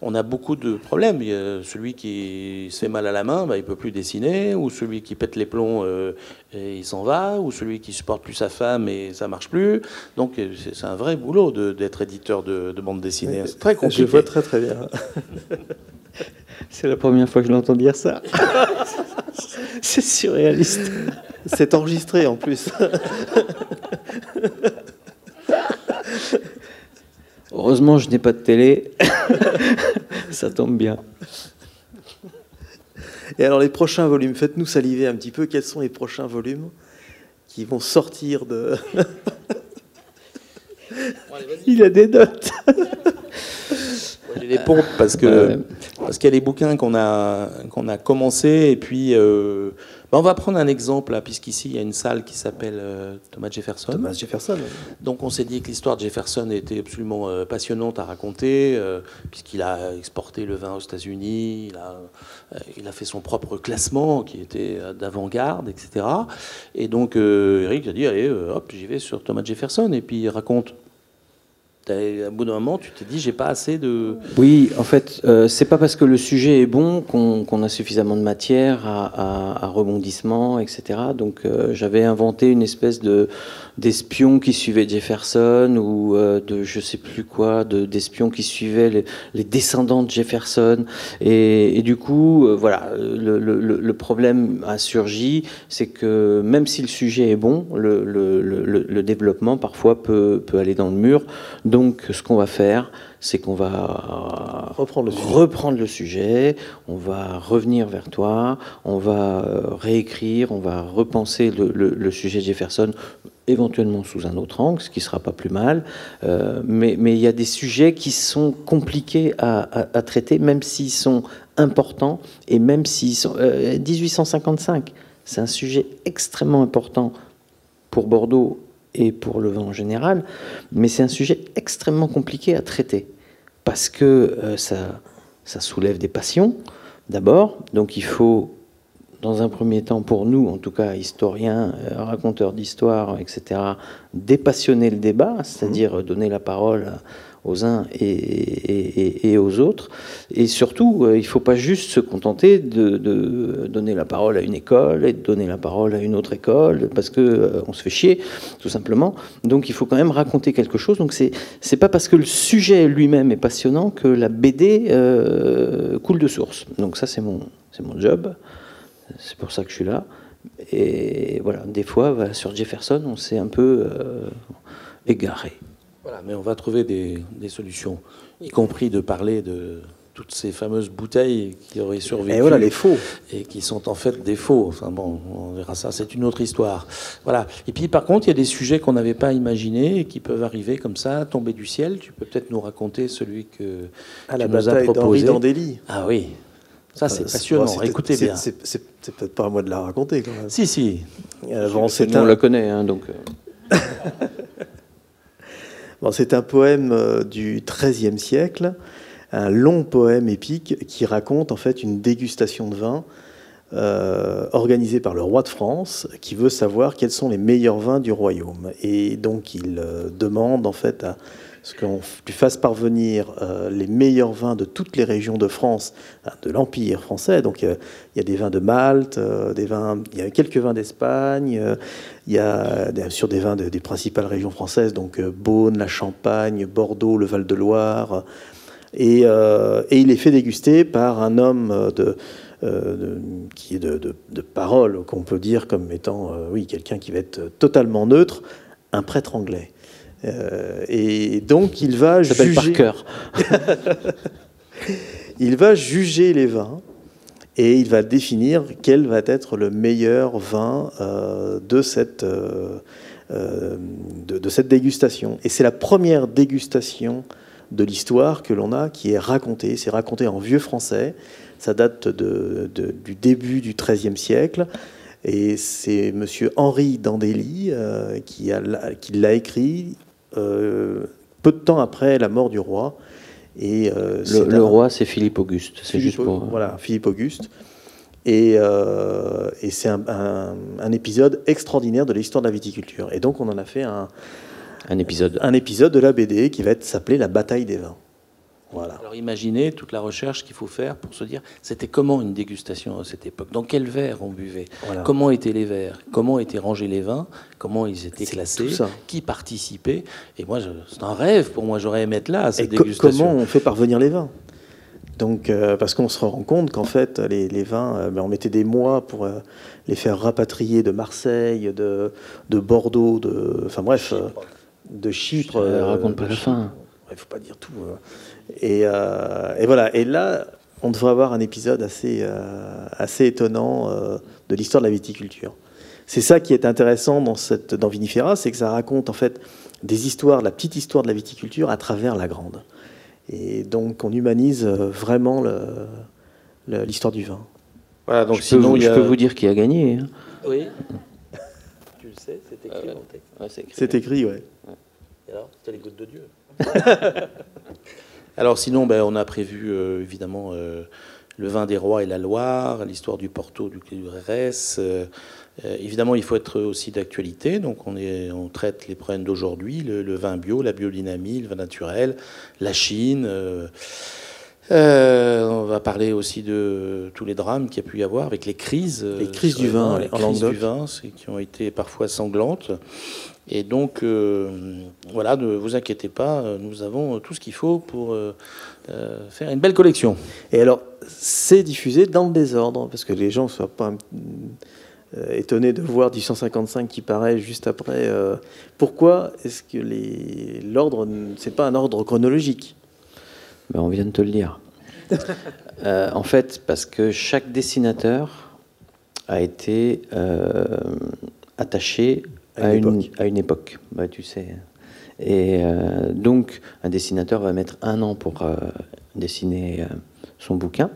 on a beaucoup de problèmes. Il y a celui qui se fait mal à la main, bah, il peut plus dessiner, ou celui qui pète les plombs et il s'en va, ou celui qui supporte plus sa femme et ça marche plus. Donc, c'est un vrai boulot d'être éditeur de, bande dessinée. C'est très compliqué. Je vois très très bien. C'est la première fois que je l'entends dire ça. C'est surréaliste. C'est enregistré en plus. Heureusement, je n'ai pas de télé. ça tombe bien. Et alors, les prochains volumes, faites-nous saliver un petit peu. Quels sont les prochains volumes qui vont sortir de. Il a des notes. J'ai des pompes parce que parce qu'il y a des bouquins qu'on a qu'on a commencé et puis euh, ben, on va prendre un exemple puisqu'ici il y a une salle qui s'appelle euh, Thomas Jefferson. Thomas Jefferson. Donc on s'est dit que l'histoire de Jefferson était absolument euh, passionnante à raconter puisqu'il a exporté le vin aux États-Unis, il a il a fait son propre classement qui était d'avant-garde, etc. Et donc Eric a dit allez hop j'y vais sur Thomas Jefferson et puis il raconte à bout d'un moment, tu t'es dit, j'ai pas assez de. Oui, en fait, euh, c'est pas parce que le sujet est bon qu'on a suffisamment de matière à, rebondissement, etc. Donc, euh, j'avais inventé une espèce de d'espions qui suivaient Jefferson ou euh, de je sais plus quoi, d'espions qui suivaient les, descendants de Jefferson. Et, du coup, voilà, le, le, problème a surgi, c'est que même si le sujet est bon, le, le développement parfois peut, peut aller dans le mur. Donc, ce qu'on va faire, c'est qu'on va reprendre le, reprendre le, sujet, on va revenir vers toi, on va euh, réécrire, on va repenser le, sujet de Jefferson, éventuellement sous un autre angle, ce qui ne sera pas plus mal. Euh, mais, il y a des sujets qui sont compliqués à, traiter, même s'ils sont importants, et même s'ils sont... 1855, euh, c'est un sujet extrêmement important pour Bordeaux et pour le vin en général, mais c'est un sujet extrêmement compliqué à traiter, parce que euh, ça, ça soulève des passions, d'abord, donc il faut, dans un premier temps, pour nous, en tout cas historiens, euh, raconteurs d'histoire, etc., dépassionner le débat, c'est-à-dire donner la parole aux uns et, aux autres. Et surtout, euh, il ne faut pas juste se contenter de, donner la parole à une école et de donner la parole à une autre école, parce qu'on euh, se fait chier, tout simplement. Donc il faut quand même raconter quelque chose. Donc c'est n'est pas parce que le sujet lui-même est passionnant que la BD euh, coule de source. Donc ça, c'est mon, mon job. C'est pour ça que je suis là. Et voilà, des fois, sur Jefferson, on s'est un peu égaré. Voilà, mais on va trouver des, solutions, y compris de parler de toutes ces fameuses bouteilles qui auraient survécu. Et voilà, les faux. Et qui sont en fait des faux. Enfin bon, on verra ça, c'est une autre histoire. Voilà. Et puis par contre, il y a des sujets qu'on n'avait pas imaginés et qui peuvent arriver comme ça, tomber du ciel. Tu peux peut-être nous raconter celui que à tu la nous as proposé. d'Andély. Ah oui. Ça, c'est euh, passionnant. Écoutez bien. C'est peut-être pas à moi de la raconter, quand même. Si, si. Euh, bon, on la connaît, hein, donc. C'est un poème euh, du XIIIe siècle, un long poème épique qui raconte en fait une dégustation de vin euh, organisée par le roi de France, qui veut savoir quels sont les meilleurs vins du royaume. Et donc il euh, demande en fait à ce qu'on lui fasse parvenir euh, les meilleurs vins de toutes les régions de France, hein, de l'Empire français. Donc il y a des vins de Malte, euh, il y a quelques vins d'Espagne, euh, il y a bien sûr des vins des principales régions françaises, donc Beaune, la Champagne, Bordeaux, le Val-de-Loire. Et, il est fait déguster par un homme de, qui est de, de parole, qu'on peut dire comme étant, oui, quelqu'un qui va être totalement neutre, un prêtre anglais. Euh, et donc il va juger. il va juger les vins et il va définir quel va être le meilleur vin euh, de, cette, euh, de, cette dégustation. Et c'est la première dégustation de l'histoire que l'on a qui est racontée. C'est raconté en vieux français. Ça date de, du début du XIIIe siècle. Et c'est Monsieur Henri Dandély qui l'a écrit peu de temps après la mort du roi. Et, le, roi, c'est Philippe Auguste. C'est juste pour... Voilà, Philippe Auguste. Et, c'est un, un, épisode extraordinaire de l'histoire de la viticulture. Et donc on en a fait un, un épisode. Un épisode de la BD qui va s'appeler La bataille des vins. Voilà. Alors imaginez toute la recherche qu'il faut faire pour se dire c'était comment une dégustation à cette époque? Dans quel verre on buvait? Comment étaient les verres? Comment étaient rangés les vins? Comment ils étaient classés? Qui participait? Et moi, c'est un rêve pour moi. J'aurais aimé être là à cette dégustation. Comment on fait parvenir les vins? Donc, euh, parce qu'on se rend compte qu'en fait, les, vins, euh, ben, on mettait des mois pour euh, les faire rapatrier de Marseille, de, de Bordeaux, de, enfin bref, de Chypre. Euh, raconte pas la fin. Il ne faut pas dire tout. Euh, et, voilà. Et là, on devrait avoir un épisode assez, euh, assez étonnant de l'histoire de la viticulture. C'est ça qui est intéressant dans, cette, dans Vinifera, c'est que ça raconte en fait des histoires, la petite histoire de la viticulture à travers la grande. Et donc on humanise vraiment l'histoire du vin. Voilà, donc je, sinon, peux, je peux vous dire qui a gagné. Hein. Oui. tu le sais, c'est écrit dans le texte. c'est écrit, ouais alors, c'était les gouttes de Dieu. alors sinon, ben, on a prévu euh, évidemment euh, le vin des rois et la Loire, l'histoire du Porto, du RS. Euh, évidemment, il faut être aussi d'actualité. Donc, on, est, on traite les problèmes d'aujourd'hui le, vin bio, la biodynamie, le vin naturel, la Chine. on va parler aussi de tous les drames qu'il y a pu y avoir avec les crises. Les crises du vin, les crises du vin, qui ont été parfois sanglantes. Et donc, euh, voilà, ne vous inquiétez pas, nous avons tout ce qu'il faut pour euh, euh, faire une belle collection. Et alors, c'est diffusé dans le désordre, parce que les gens ne soient pas étonnés de voir 1855 qui paraît juste après. pourquoi est-ce que l'ordre, c'est pas un ordre chronologique? Ben, On vient de te le dire. en fait, parce que chaque dessinateur a été attaché à, une, à une, époque, bah, tu sais. Et euh, donc, un dessinateur va mettre un an pour euh, dessiner euh, son bouquin.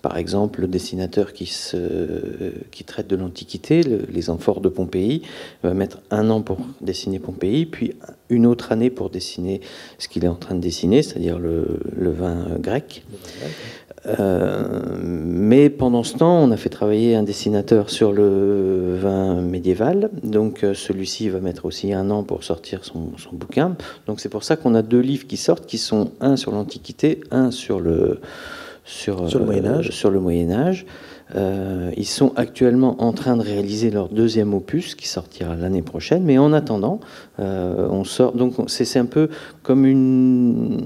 Par exemple, le dessinateur qui, se, qui traite de l'Antiquité, les amphores de Pompéi, va mettre un an pour dessiner Pompéi, puis une autre année pour dessiner ce qu'il est en train de dessiner, c'est-à-dire le, le, vin grec. Euh, mais pendant ce temps, on a fait travailler un dessinateur sur le vin médiéval. Donc euh, celui-ci va mettre aussi un an pour sortir son, bouquin. Donc c'est pour ça qu'on a deux livres qui sortent, qui sont un sur l'Antiquité, un sur le sur, sur le Moyen Âge. Euh, sur le Moyen Âge. Euh, ils sont actuellement en train de réaliser leur deuxième opus qui sortira l'année prochaine. Mais en attendant, euh, on sort. Donc c'est un peu comme une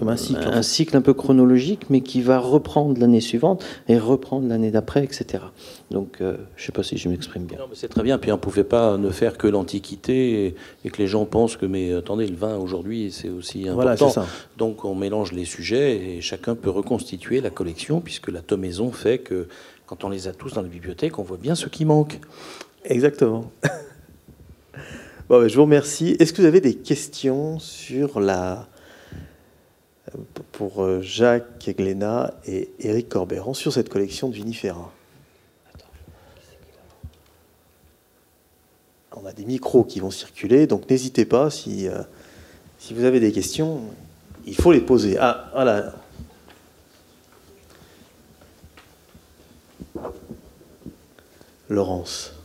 comme un cycle, un cycle un peu chronologique, mais qui va reprendre l'année suivante et reprendre l'année d'après, etc. Donc euh, je ne sais pas si je m'exprime bien. C'est très bien. Puis on ne pouvait pas ne faire que l'Antiquité et, que les gens pensent que mais attendez le vin aujourd'hui c'est aussi important. Voilà, ça. Donc on mélange les sujets et chacun peut reconstituer la collection puisque la tomaison fait que quand on les a tous dans la bibliothèque, on voit bien ce qui manque. Exactement. bon, je vous remercie. Est-ce que vous avez des questions sur la pour euh, Jacques Glénat et Éric Corbéran sur cette collection de vinifera On a des micros qui vont circuler, donc n'hésitez pas si, euh, si vous avez des questions, il faut les poser. Ah, voilà. Laurence.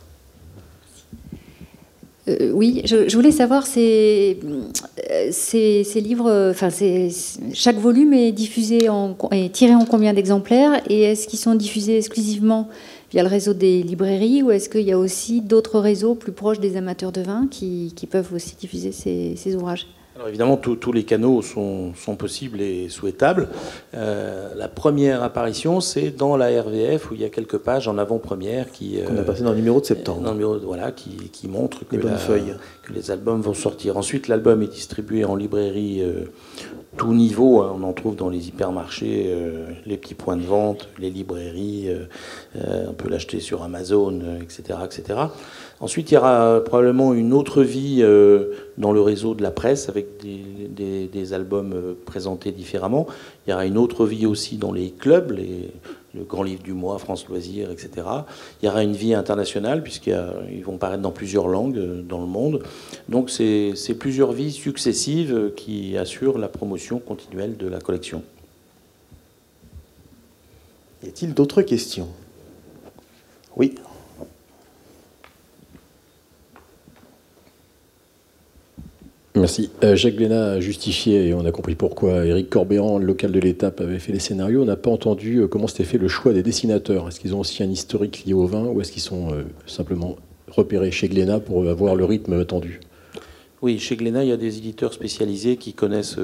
Euh, oui, je, voulais savoir, ces, ces, livres, enfin, chaque volume est diffusé en, est tiré en combien d'exemplaires et est-ce qu'ils sont diffusés exclusivement via le réseau des librairies ou est-ce qu'il y a aussi d'autres réseaux plus proches des amateurs de vin qui, peuvent aussi diffuser ces ouvrages? Alors évidemment, tous les canaux sont, possibles et souhaitables. Euh, la première apparition, c'est dans la RVF, où il y a quelques pages en avant-première qui... Qu'on a passé dans le numéro de septembre. Dans le numéro, voilà, qui, qui montrent que, que, les albums vont sortir. Ensuite, l'album est distribué en librairie euh, tout niveau. Hein. on en trouve dans les hypermarchés, euh, les petits points de vente, les librairies. on peut l'acheter sur Amazon, etc., etc. Ensuite, il y aura probablement une autre vie dans le réseau de la presse avec des, albums présentés différemment. Il y aura une autre vie aussi dans les clubs, le Grand Livre du Mois, France Loisirs, etc. Il y aura une vie internationale, puisqu'ils vont paraître dans plusieurs langues euh, dans le monde. Donc c'est plusieurs vies successives euh, qui assurent la promotion continuelle de la collection. Y a-t-il d'autres questions? Oui. Merci. Euh, Jacques Léna a justifié, et on a compris pourquoi Éric Corbéran, le local de l'étape, avait fait les scénarios. On n'a pas entendu euh, comment s'était fait le choix des dessinateurs. Est-ce qu'ils ont aussi un historique lié au vin ou est-ce qu'ils sont euh, simplement repérés chez Glénat pour avoir le rythme attendu? Oui, chez Glénat, il y a des éditeurs spécialisés qui connaissent,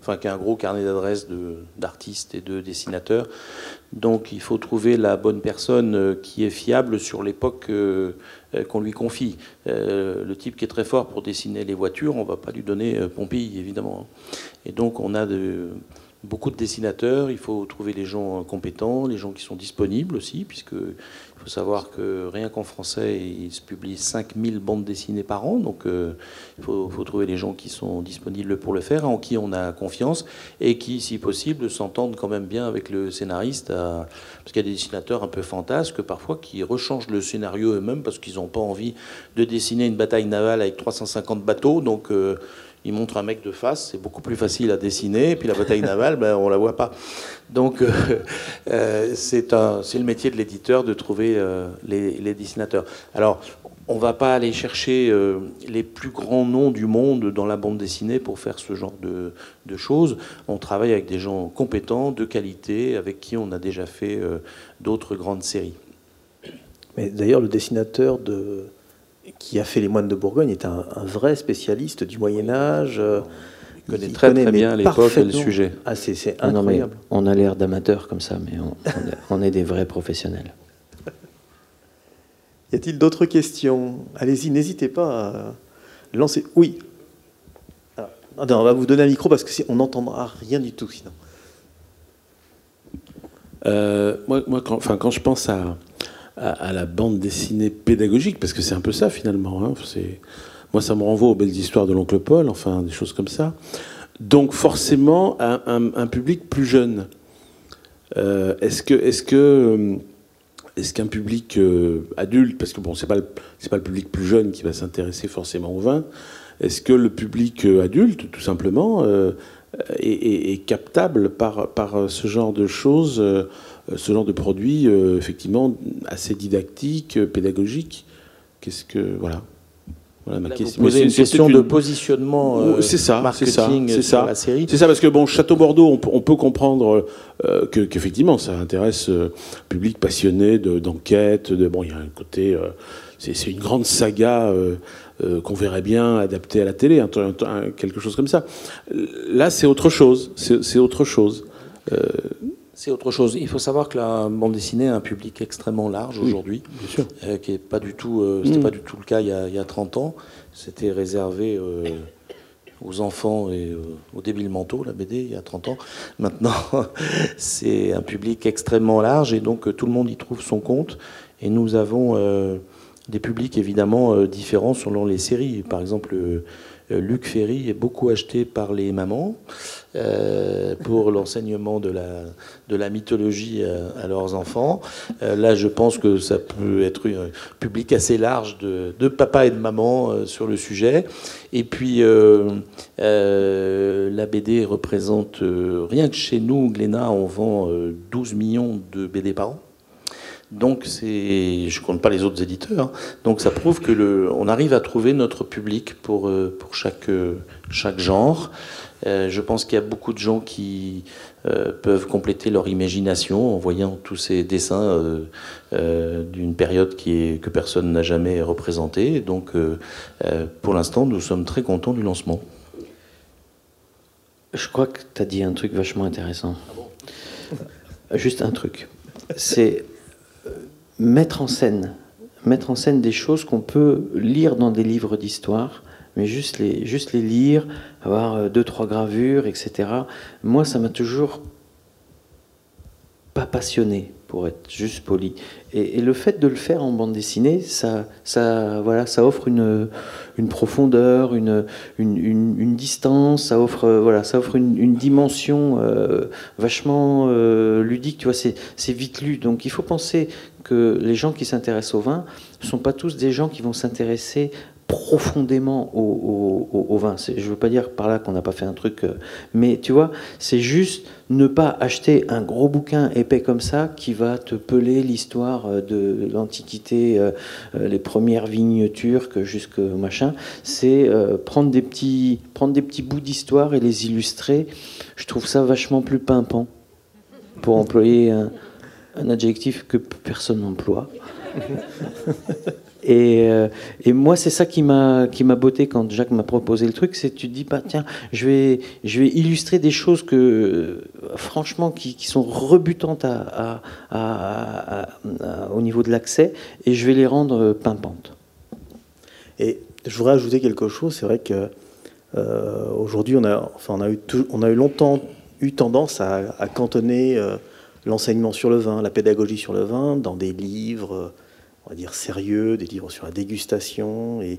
enfin, qui ont un gros carnet d'adresses d'artistes et de dessinateurs. Donc, il faut trouver la bonne personne qui est fiable sur l'époque euh, qu'on lui confie. Euh, le type qui est très fort pour dessiner les voitures, on ne va pas lui donner euh, Pompille, évidemment. Et donc on a de, beaucoup de dessinateurs, il faut trouver les gens compétents, les gens qui sont disponibles aussi, puisque faut savoir que rien qu'en français, il se publie 5000 bandes dessinées par an, donc euh, il faut, trouver les gens qui sont disponibles pour le faire, en qui on a confiance, et qui, si possible, s'entendent quand même bien avec le scénariste, parce qu'il y a des dessinateurs un peu fantasques, parfois, qui rechangent le scénario eux-mêmes, parce qu'ils n'ont pas envie de dessiner une bataille navale avec 350 bateaux, donc... Euh, il montre un mec de face, c'est beaucoup plus facile à dessiner, et puis la bataille navale, ben, on la voit pas. Donc euh, euh, c'est le métier de l'éditeur de trouver euh, les, dessinateurs. Alors, on va pas aller chercher les plus grands noms du monde dans la bande dessinée pour faire ce genre de, de choses. On travaille avec des gens compétents, de qualité, avec qui on a déjà fait d'autres grandes séries. Mais d'ailleurs, le dessinateur de qui a fait les moines de Bourgogne, est un, vrai spécialiste du Moyen Âge. Euh, il connaît très, très bien l'époque et le sujet. Ah, c'est ah incroyable. on a l'air d'amateurs comme ça, mais on, est, des vrais professionnels. Y a-t-il d'autres questions? Allez-y, n'hésitez pas à lancer. Oui. Ah, on va vous donner un micro parce qu'on n'entendra rien du tout sinon. Euh, moi, moi quand, enfin, quand je pense à, à, la bande dessinée pédagogique, parce que c'est un peu ça finalement. Hein. Moi, ça me renvoie aux belles histoires de l'oncle Paul, enfin des choses comme ça. Donc forcément, un, public plus jeune. Euh, est-ce que, est-ce que, euh, est-ce qu'un public euh, adulte, parce que bon, c'est pas c'est pas le public plus jeune qui va s'intéresser forcément au vin. Est-ce que le public adulte, tout simplement, est, est, captable par, par ce genre de choses ce genre de produit, euh, effectivement, assez didactique, euh, pédagogique. Qu'est-ce que. Voilà. Voilà ma question. C'est une question de positionnement c'est ça, marketing c'est ça, la série. C'est ça, parce que bon, Château Bordeaux, on, peut comprendre qu'effectivement, ça intéresse un public passionné d'enquête. De, bon, il y a un côté, c'est une grande saga qu'on verrait bien adaptée à la télé, quelque chose comme ça. Là, c'est autre chose. C'est autre chose. C'est autre chose. Il faut savoir que la bande dessinée a un public extrêmement large aujourd'hui, euh, qui est pas du tout, euh, c'était mm. pas du tout le cas il y a, il y a 30 ans. C'était réservé euh, aux enfants et aux débiles mentaux, la BD, il y a 30 ans. Maintenant, c'est un public extrêmement large et donc tout le monde y trouve son compte. Et nous avons des publics évidemment différents selon les séries. Par exemple, Luc Ferry est beaucoup acheté par les mamans. Euh, pour l'enseignement de la, de la mythologie à, leurs enfants. Euh, là, je pense que ça peut être un public assez large de, de papa et de maman euh, sur le sujet. Et puis, la BD représente, rien que chez nous, Glénat, on vend 12 millions de BD par an. Donc c'est, je compte pas les autres éditeurs. Donc ça prouve que le, on arrive à trouver notre public pour pour chaque chaque genre. Euh, je pense qu'il y a beaucoup de gens qui euh, peuvent compléter leur imagination en voyant tous ces dessins euh, d'une période qui est, que personne n'a jamais représentée. Donc, pour l'instant, nous sommes très contents du lancement. Je crois que tu as dit un truc vachement intéressant. Juste un truc. C'est mettre en scène, mettre en scène des choses qu'on peut lire dans des livres d'histoire mais juste les, juste les lire, avoir euh, deux, trois gravures, etc. Moi, ça m'a toujours pas passionné, pour être juste poli. Et, le fait de le faire en bande dessinée, ça, ça, voilà, ça offre une, une profondeur, une, une, distance, ça offre, voilà, ça offre une, dimension euh, vachement euh, ludique. Tu vois, c'est vite lu. Donc il faut penser que les gens qui s'intéressent au vin ne sont pas tous des gens qui vont s'intéresser profondément au, vin. Je ne veux pas dire par là qu'on n'a pas fait un truc, euh, mais tu vois, c'est juste ne pas acheter un gros bouquin épais comme ça qui va te peler l'histoire euh, de l'Antiquité, euh, les premières vignes turques jusqu'au machin. C'est prendre, des petits, prendre des petits bouts d'histoire et les illustrer. Je trouve ça vachement plus pimpant, pour employer un, un adjectif que personne n'emploie. Euh, et, moi, c'est ça qui m'a qui m'a botté quand Jacques m'a proposé le truc, c'est tu te dis bah tiens, je vais je vais illustrer des choses que euh, franchement qui, sont rebutantes au niveau de l'accès et je vais les rendre euh, pimpantes. Et je voudrais ajouter quelque chose. C'est vrai que aujourd'hui, on a enfin on a eu on a eu longtemps eu tendance à, cantonner l'enseignement sur le vin, la pédagogie sur le vin dans des livres on va dire, sérieux, des livres sur la dégustation. Et,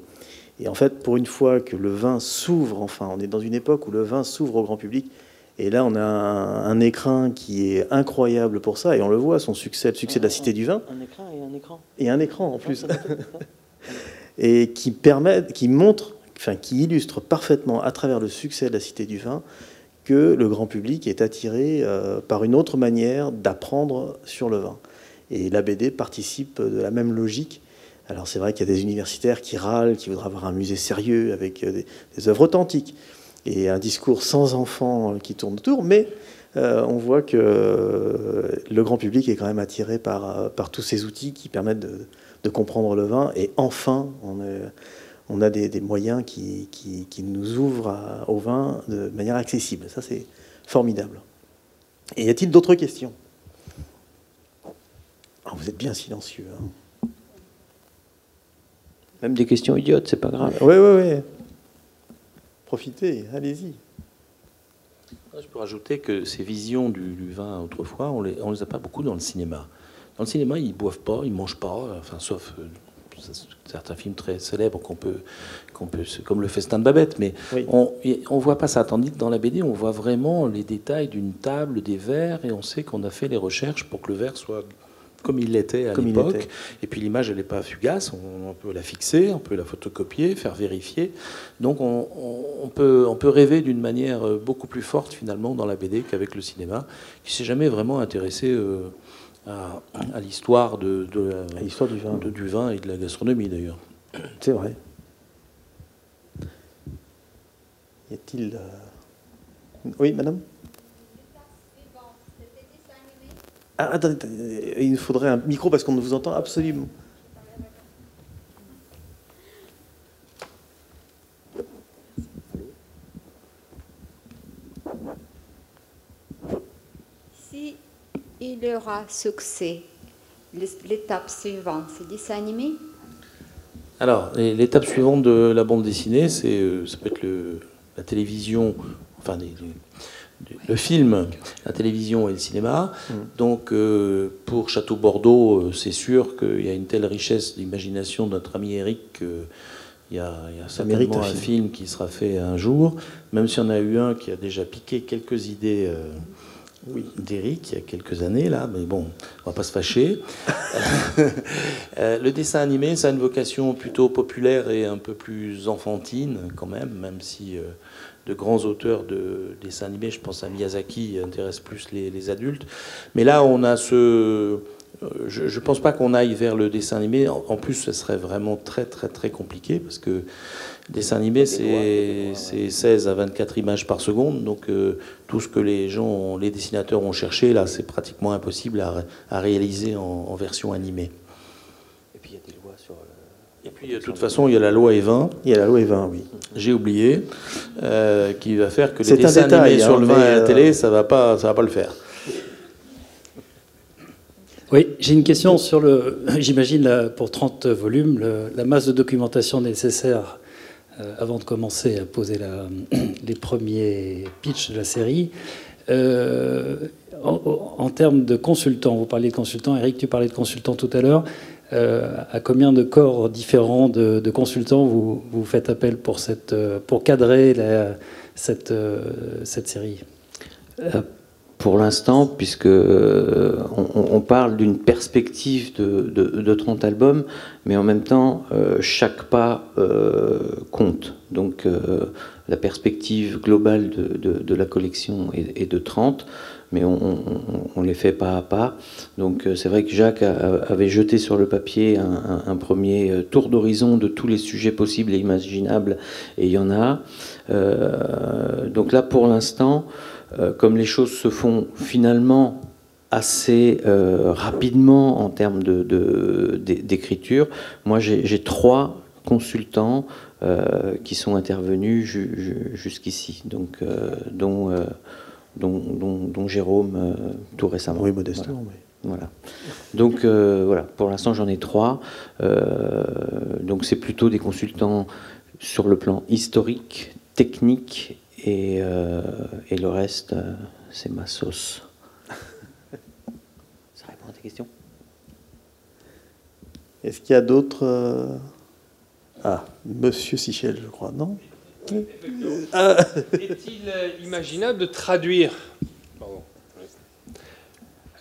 en fait, pour une fois que le vin s'ouvre, enfin, on est dans une époque où le vin s'ouvre au grand public. Et là, on a un, écran qui est incroyable pour ça, et on le voit, son succès, le succès de la Cité du Vin. Un écran et un écran. Et un écran en plus. et qui permet, qui montre, enfin, qui illustre parfaitement à travers le succès de la Cité du Vin que le grand public est attiré euh, par une autre manière d'apprendre sur le vin. Et la BD participe de la même logique. Alors c'est vrai qu'il y a des universitaires qui râlent, qui voudraient avoir un musée sérieux avec euh, des, œuvres authentiques et un discours sans enfants qui tourne autour, mais euh, on voit que le grand public est quand même attiré par, par tous ces outils qui permettent de, comprendre le vin. Et enfin, on, on a des, moyens qui, qui, nous ouvrent au vin de manière accessible. Ça, c'est formidable. Et y a-t-il d'autres questions? Ah, vous êtes bien silencieux. Hein. Même des questions idiotes, c'est pas grave. Oui, oui, oui. Profitez, allez-y. Je peux rajouter que ces visions du, vin autrefois, on les, on les a pas beaucoup dans le cinéma. Dans le cinéma, ils boivent pas, ils mangent pas, enfin, sauf euh, certains films très célèbres qu'on peut, qu'on peut, comme le festin de Babette, mais on ne voit pas ça. Tandis que dans la BD, on voit vraiment les détails d'une table, des verres, et on sait qu'on a fait les recherches pour que le verre soit comme il l'était à l'époque. Et puis l'image, elle n'est pas fugace, on, peut la fixer, on peut la photocopier, faire vérifier. Donc on, peut, on peut rêver d'une manière euh, beaucoup plus forte finalement dans la BD qu'avec le cinéma, qui s'est jamais vraiment intéressé euh, à, l'histoire de, l'histoire du vin. du vin et de la gastronomie d'ailleurs. C'est vrai. Y a-t-il... Euh, oui, madame? Ah, attendez, il nous faudrait un micro parce qu'on ne vous entend absolument. Si il y aura succès, l'étape suivante, c'est dessin animé? Alors, l'étape suivante de la bande dessinée, c'est euh, ça peut être le, la télévision, enfin le film, la télévision et le cinéma. Mm. Donc euh, pour Château Bordeaux, euh, c'est sûr qu'il y a une telle richesse d'imagination de notre ami Eric qu'il y a, il y a certainement un film. qui sera fait un jour, même s'il y en a eu un qui a déjà piqué quelques idées. Euh, d'Eric il y a quelques années là, mais bon, on va pas se fâcher. le dessin animé, ça a une vocation plutôt populaire et un peu plus enfantine quand même, même si de grands auteurs de dessins animés, je pense à Miyazaki, intéresse plus les, adultes. Mais là, on a ce. Euh, je ne pense pas qu'on aille vers le dessin animé. En, plus, ce serait vraiment très, très, très compliqué parce que le dessin animé, c'est 16 à 24 images par seconde. Donc, euh, tout ce que les gens, les dessinateurs ont cherché, là, c'est pratiquement impossible à, réaliser en, en version animée. Et puis, de toute façon, il y a la loi E20. Il y a la loi E20, oui. J'ai oublié, euh, qui va faire que les dessins animés sur hein, le vin à la euh, télé, ça va pas, ça va pas le faire. Oui, j'ai une question sur le. J'imagine pour 30 volumes, la masse de documentation nécessaire euh, avant de commencer à poser les premiers pitchs de la série. en, termes de consultants, vous parliez de consultants, Eric, tu parlais de consultants tout à l'heure. Euh, à combien de corps différents de, consultants vous, faites appel pour, euh, cadrer cette série? Pour l'instant, puisque on, parle d'une perspective de, 30 albums, mais en même temps, chaque pas compte. Donc, la perspective globale de, la collection est, de 30 mais on, les fait pas à pas. Donc euh, c'est vrai que Jacques avait jeté sur le papier un, premier euh, tour d'horizon de tous les sujets possibles et imaginables, et il y en a. Euh, donc là, pour l'instant, comme les choses se font finalement assez rapidement en termes d'écriture, moi j'ai trois consultants qui sont intervenus jusqu'ici, donc dont dont, Jérôme euh, tout récemment. Oui, modestement. Voilà. Donc euh, voilà, pour l'instant j'en ai trois. Euh, donc c'est plutôt des consultants sur le plan historique, technique et, et le reste c'est ma sauce. Ça répond à tes questions. Est-ce qu'il y a d'autres Ah, Monsieur Sichel, je crois, non? Est-il euh, imaginable de traduire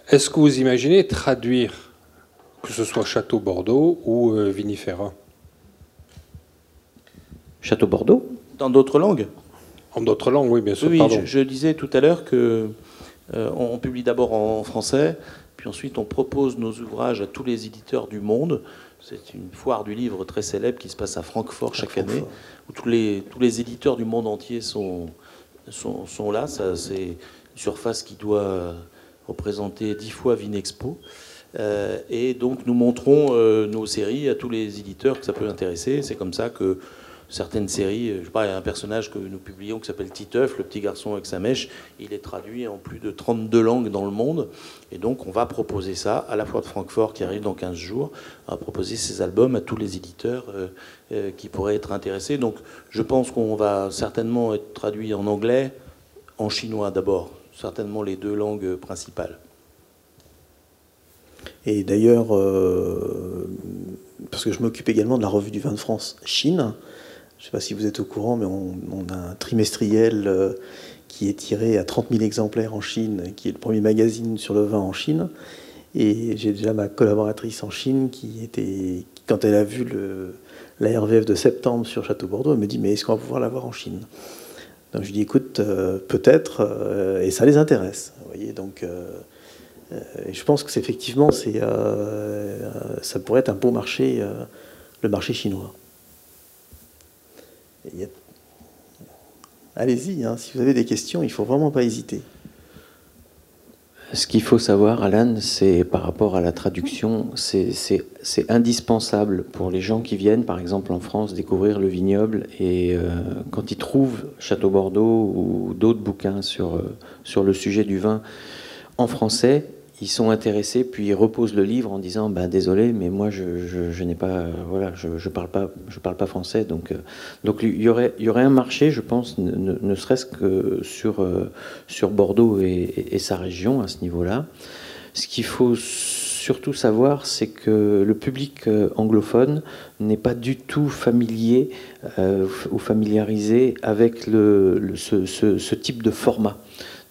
Est-ce que vous imaginez traduire, que ce soit Château Bordeaux ou euh, Vinifera Château Bordeaux? Dans d'autres langues? En d'autres langues, oui, bien sûr. Oui, je, disais tout à l'heure que euh, on publie d'abord en français, puis ensuite on propose nos ouvrages à tous les éditeurs du monde. C'est une foire du livre très célèbre qui se passe à Francfort chaque année, où tous les, tous les éditeurs du monde entier sont, sont, là. C'est une surface qui doit représenter dix fois Vinexpo. Euh, et donc nous montrons euh, nos séries à tous les éditeurs que ça peut intéresser. C'est comme ça que certaines séries. Je sais pas, un personnage que nous publions qui s'appelle Titeuf, le petit garçon avec sa mèche. Il est traduit en plus de 32 langues dans le monde. Et donc, on va proposer ça à la fois de Francfort qui arrive dans 15 jours, à proposer ces albums à tous les éditeurs euh, euh, qui pourraient être intéressés. Donc, je pense qu'on va certainement être traduit en anglais, en chinois d'abord, certainement les deux langues principales. Et d'ailleurs, euh, parce que je m'occupe également de la revue du vin de France Chine, je ne sais pas si vous êtes au courant, mais on, a un trimestriel euh, qui est tiré à 30 000 exemplaires en Chine, qui est le premier magazine sur le vin en Chine. Et j'ai déjà ma collaboratrice en Chine qui était, quand elle a vu la RVF de septembre sur Château Bordeaux, elle me dit Mais est-ce qu'on va pouvoir l'avoir en Chine? Donc je lui dis Écoute, euh, peut-être, euh, et ça les intéresse. Vous voyez, donc. je pense que effectivement, ça pourrait être un beau marché, le marché chinois. Allez-y, hein, si vous avez des questions, il ne faut vraiment pas hésiter. Ce qu'il faut savoir, Alan, c'est par rapport à la traduction, c'est indispensable pour les gens qui viennent, par exemple en France, découvrir le vignoble et euh, quand ils trouvent Château Bordeaux ou d'autres bouquins euh, sur le sujet du vin en français, ils sont intéressés, puis ils reposent le livre en disant bah, désolé, mais moi je, n'ai pas, voilà, je, je parle pas, je parle pas français, donc euh, donc il y aurait il y aurait un marché, je pense, ne, serait-ce que sur euh, sur Bordeaux et, sa région à ce niveau-là. Ce qu'il faut surtout savoir, c'est que le public euh, anglophone n'est pas du tout familier ou familiarisé avec le, ce, type de format.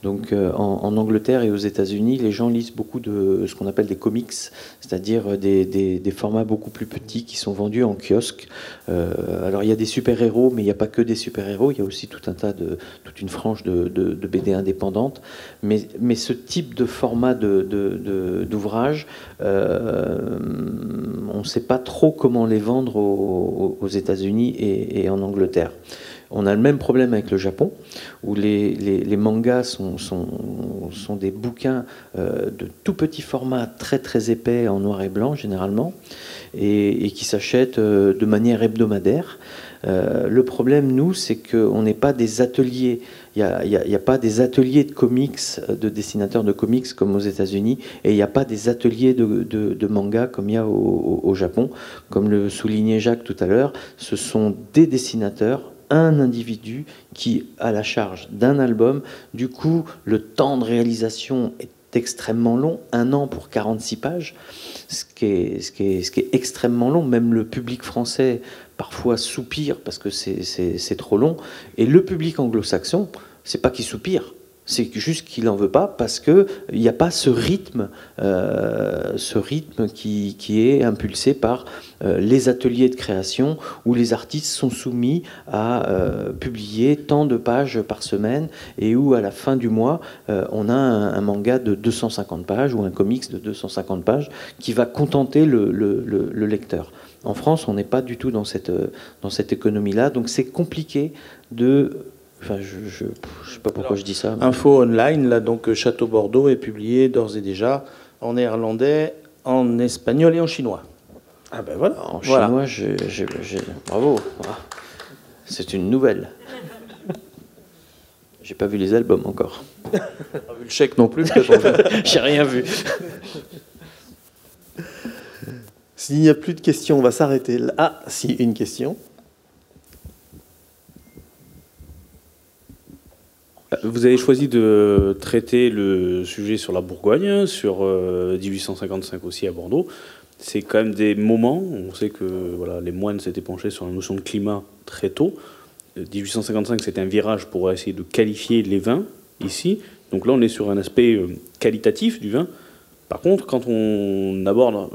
Donc euh, en, Angleterre et aux États-Unis, les gens lisent beaucoup de ce qu'on appelle des comics, c'est-à-dire des, formats beaucoup plus petits qui sont vendus en kiosque. Euh, alors il y a des super-héros, mais il n'y a pas que des super-héros, il y a aussi tout un tas de, toute une frange de, BD indépendantes. Mais, mais, ce type de format d'ouvrage, euh, on ne sait pas trop comment les vendre aux, États-Unis et en Angleterre. On a le même problème avec le Japon, où les, mangas sont, des bouquins euh, de tout petit format, très très épais, en noir et blanc généralement, et, qui s'achètent euh, de manière hebdomadaire. Euh, le problème, nous, c'est qu'on n'est pas des ateliers. Il n'y a, pas des ateliers de comics, de dessinateurs de comics comme aux États-Unis, et il n'y a pas des ateliers de, de, manga comme il y a au Japon. Comme le soulignait Jacques tout à l'heure, ce sont des dessinateurs un individu qui a la charge d'un album. Du coup, le temps de réalisation est extrêmement long, un an pour 46 pages, ce qui est, extrêmement long. Même le public français parfois soupire parce que c'est trop long. Et le public anglo-saxon, c'est pas qu'il soupire, c'est juste qu'il n'en veut pas parce qu'il n'y a pas ce rythme, euh, ce rythme qui, qui, est impulsé par euh, les ateliers de création où les artistes sont soumis à euh, publier tant de pages par semaine et où à la fin du mois, on a un, manga de 250 pages ou un comics de 250 pages qui va contenter le, le, le lecteur. En France, on n'est pas du tout dans cette, dans cette économie-là, donc c'est compliqué de Enfin, je ne sais pas pourquoi je dis ça. Info online, là, donc Château Bordeaux est publié d'ores et déjà en néerlandais, en espagnol et en chinois. Ah ben voilà. En chinois, bravo. Ah. C'est une nouvelle. J'ai pas vu les albums encore. Pas vu le chèque non plus. J'ai rien vu. S'il n'y a plus de questions, on va s'arrêter. Ah, si, une question. Vous avez choisi de traiter le sujet sur la Bourgogne, sur 1855 euh, aussi à Bordeaux. C'est quand même des moments, on sait que les moines s'étaient penchés sur la notion de climat très tôt. 1855, euh, c'était un virage pour essayer de qualifier les vins ici. Donc là, on est sur un aspect euh, qualitatif du vin. Par contre, quand on aborde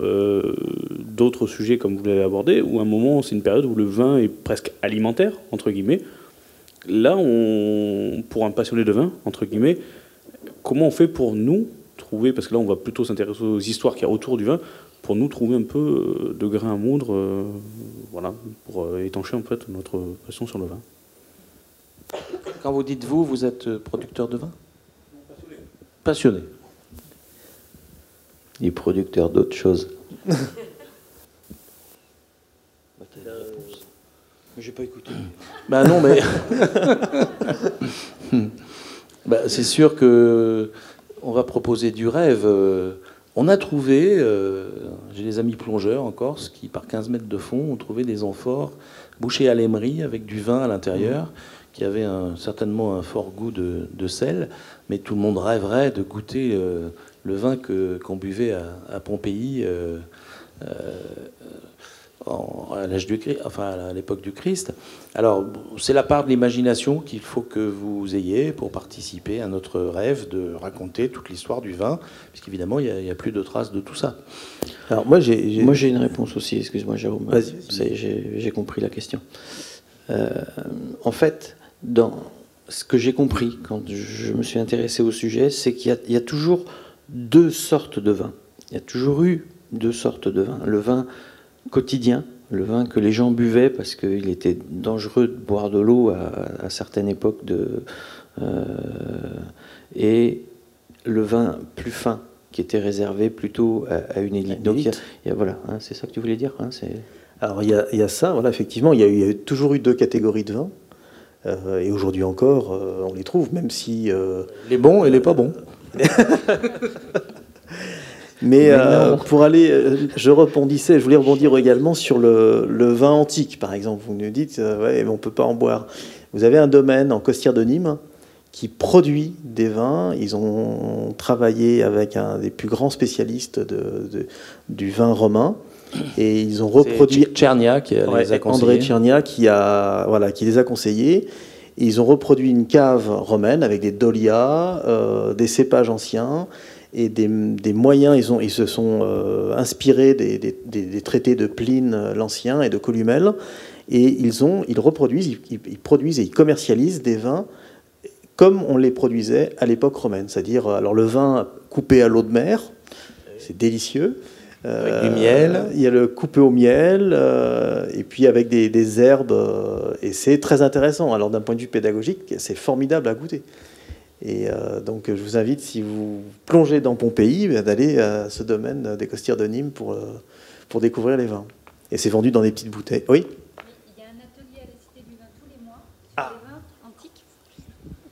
d'autres sujets comme vous l'avez abordé, ou un moment, c'est une période où le vin est presque alimentaire, entre guillemets, là, on, pour un passionné de vin, entre guillemets, comment on fait pour nous trouver, parce que là on va plutôt s'intéresser aux histoires qu'il y a autour du vin, pour nous trouver un peu euh, de grain à moudre, euh, voilà, pour euh, étancher en fait notre passion sur le vin. Quand vous dites vous, vous êtes producteur de vin? Passionné. Et producteur d'autres choses. J'ai pas écouté. Ben non, mais. bah, c'est sûr que on va proposer du rêve. On a trouvé, euh, j'ai des amis plongeurs en Corse qui, par 15 mètres de fond, ont trouvé des amphores bouchées à l'émery avec du vin à l'intérieur, mmh. qui avait un, certainement un fort goût de, sel. Mais tout le monde rêverait de goûter euh, le vin qu'on buvait à, Pompéi. Euh, à l'âge du enfin à l'époque du Christ. Alors c'est la part de l'imagination qu'il faut que vous ayez pour participer à notre rêve de raconter toute l'histoire du vin, puisqu'évidemment il n'y a, plus de traces de tout ça. Alors moi j'ai moi j'ai une réponse aussi. Excuse-moi Jérôme. J'ai compris la question. Euh, en fait, dans ce que j'ai compris quand je me suis intéressé au sujet, c'est qu'il y, y, a toujours deux sortes de vins. Il y a toujours eu deux sortes de vins. Le vin quotidien, le vin que les gens buvaient parce qu'il était dangereux de boire de l'eau à, certaines époques de, euh, et le vin plus fin qui était réservé plutôt à, une élite. Donc y a, voilà, hein, c'est ça que tu voulais dire. Hein, Alors il y, a, ça, voilà, effectivement, il y, a, toujours eu deux catégories de vins. Euh, et aujourd'hui encore, euh, on les trouve, même si... les bons et les pas bons. Mais, euh, pour aller, euh, je rebondissais, je voulais rebondir également sur le, vin antique, par exemple. Vous nous dites, euh, ouais, on peut pas en boire. Vous avez un domaine en Costière de Nîmes qui produit des vins. Ils ont travaillé avec un des plus grands spécialistes de, du vin romain. Et ils ont reproduit. Tchernia qui les a conseillés. André Tchernia qui, a, voilà, qui les a conseillés. ils ont reproduit une cave romaine avec des dolias, des cépages anciens et des, moyens. Ils, ont, ils se sont euh, inspirés des, traités de Pline euh, l'Ancien et de Columel, et ils, ont, ils reproduisent, ils, produisent et ils commercialisent des vins comme on les produisait à l'époque romaine, c'est-à-dire alors le vin coupé à l'eau de mer, c'est délicieux. Avec du miel. Euh, il y a le coupé au miel, et puis avec des, des herbes, et c'est très intéressant. Alors d'un point de vue pédagogique, c'est formidable à goûter. Et euh, donc je vous invite, si vous plongez dans Pompéi, ben, d'aller à ce domaine des costières de Nîmes pour, euh, pour découvrir les vins. Et c'est vendu dans des petites bouteilles. Oui? Il y a un atelier à la Cité du Vin tous les mois sur ah. les vins antiques.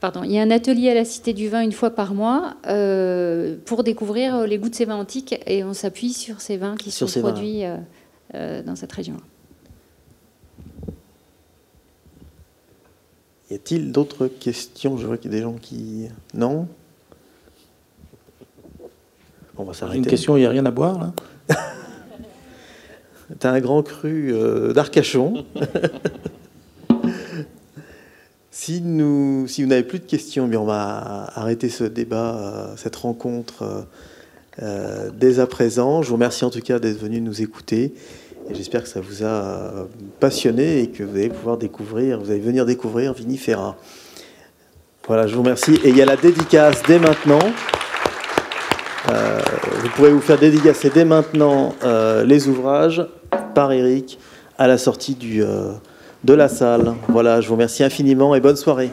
Pardon, il y a un atelier à la Cité du Vin une fois par mois euh, pour découvrir les goûts de ces vins antiques et on s'appuie sur ces vins qui sont produits dans cette région. Y a-t-il d'autres questions? Je vois qu'il y a des gens qui... Non? On va s'arrêter. Une question, il n'y a rien à boire là? T'as un grand cru euh, d'Arcachon. si, nous, si vous n'avez plus de questions, eh bien on va arrêter ce débat, euh, cette rencontre euh, dès à présent. Je vous remercie en tout cas d'être venu nous écouter. J'espère que ça vous a passionné et que vous allez pouvoir découvrir, vous allez venir découvrir Vinifera. Voilà, je vous remercie. Et il y a la dédicace dès maintenant. Euh, vous pourrez vous faire dédicacer dès maintenant euh, les ouvrages par Eric à la sortie euh, de la salle. Voilà, je vous remercie infiniment et bonne soirée.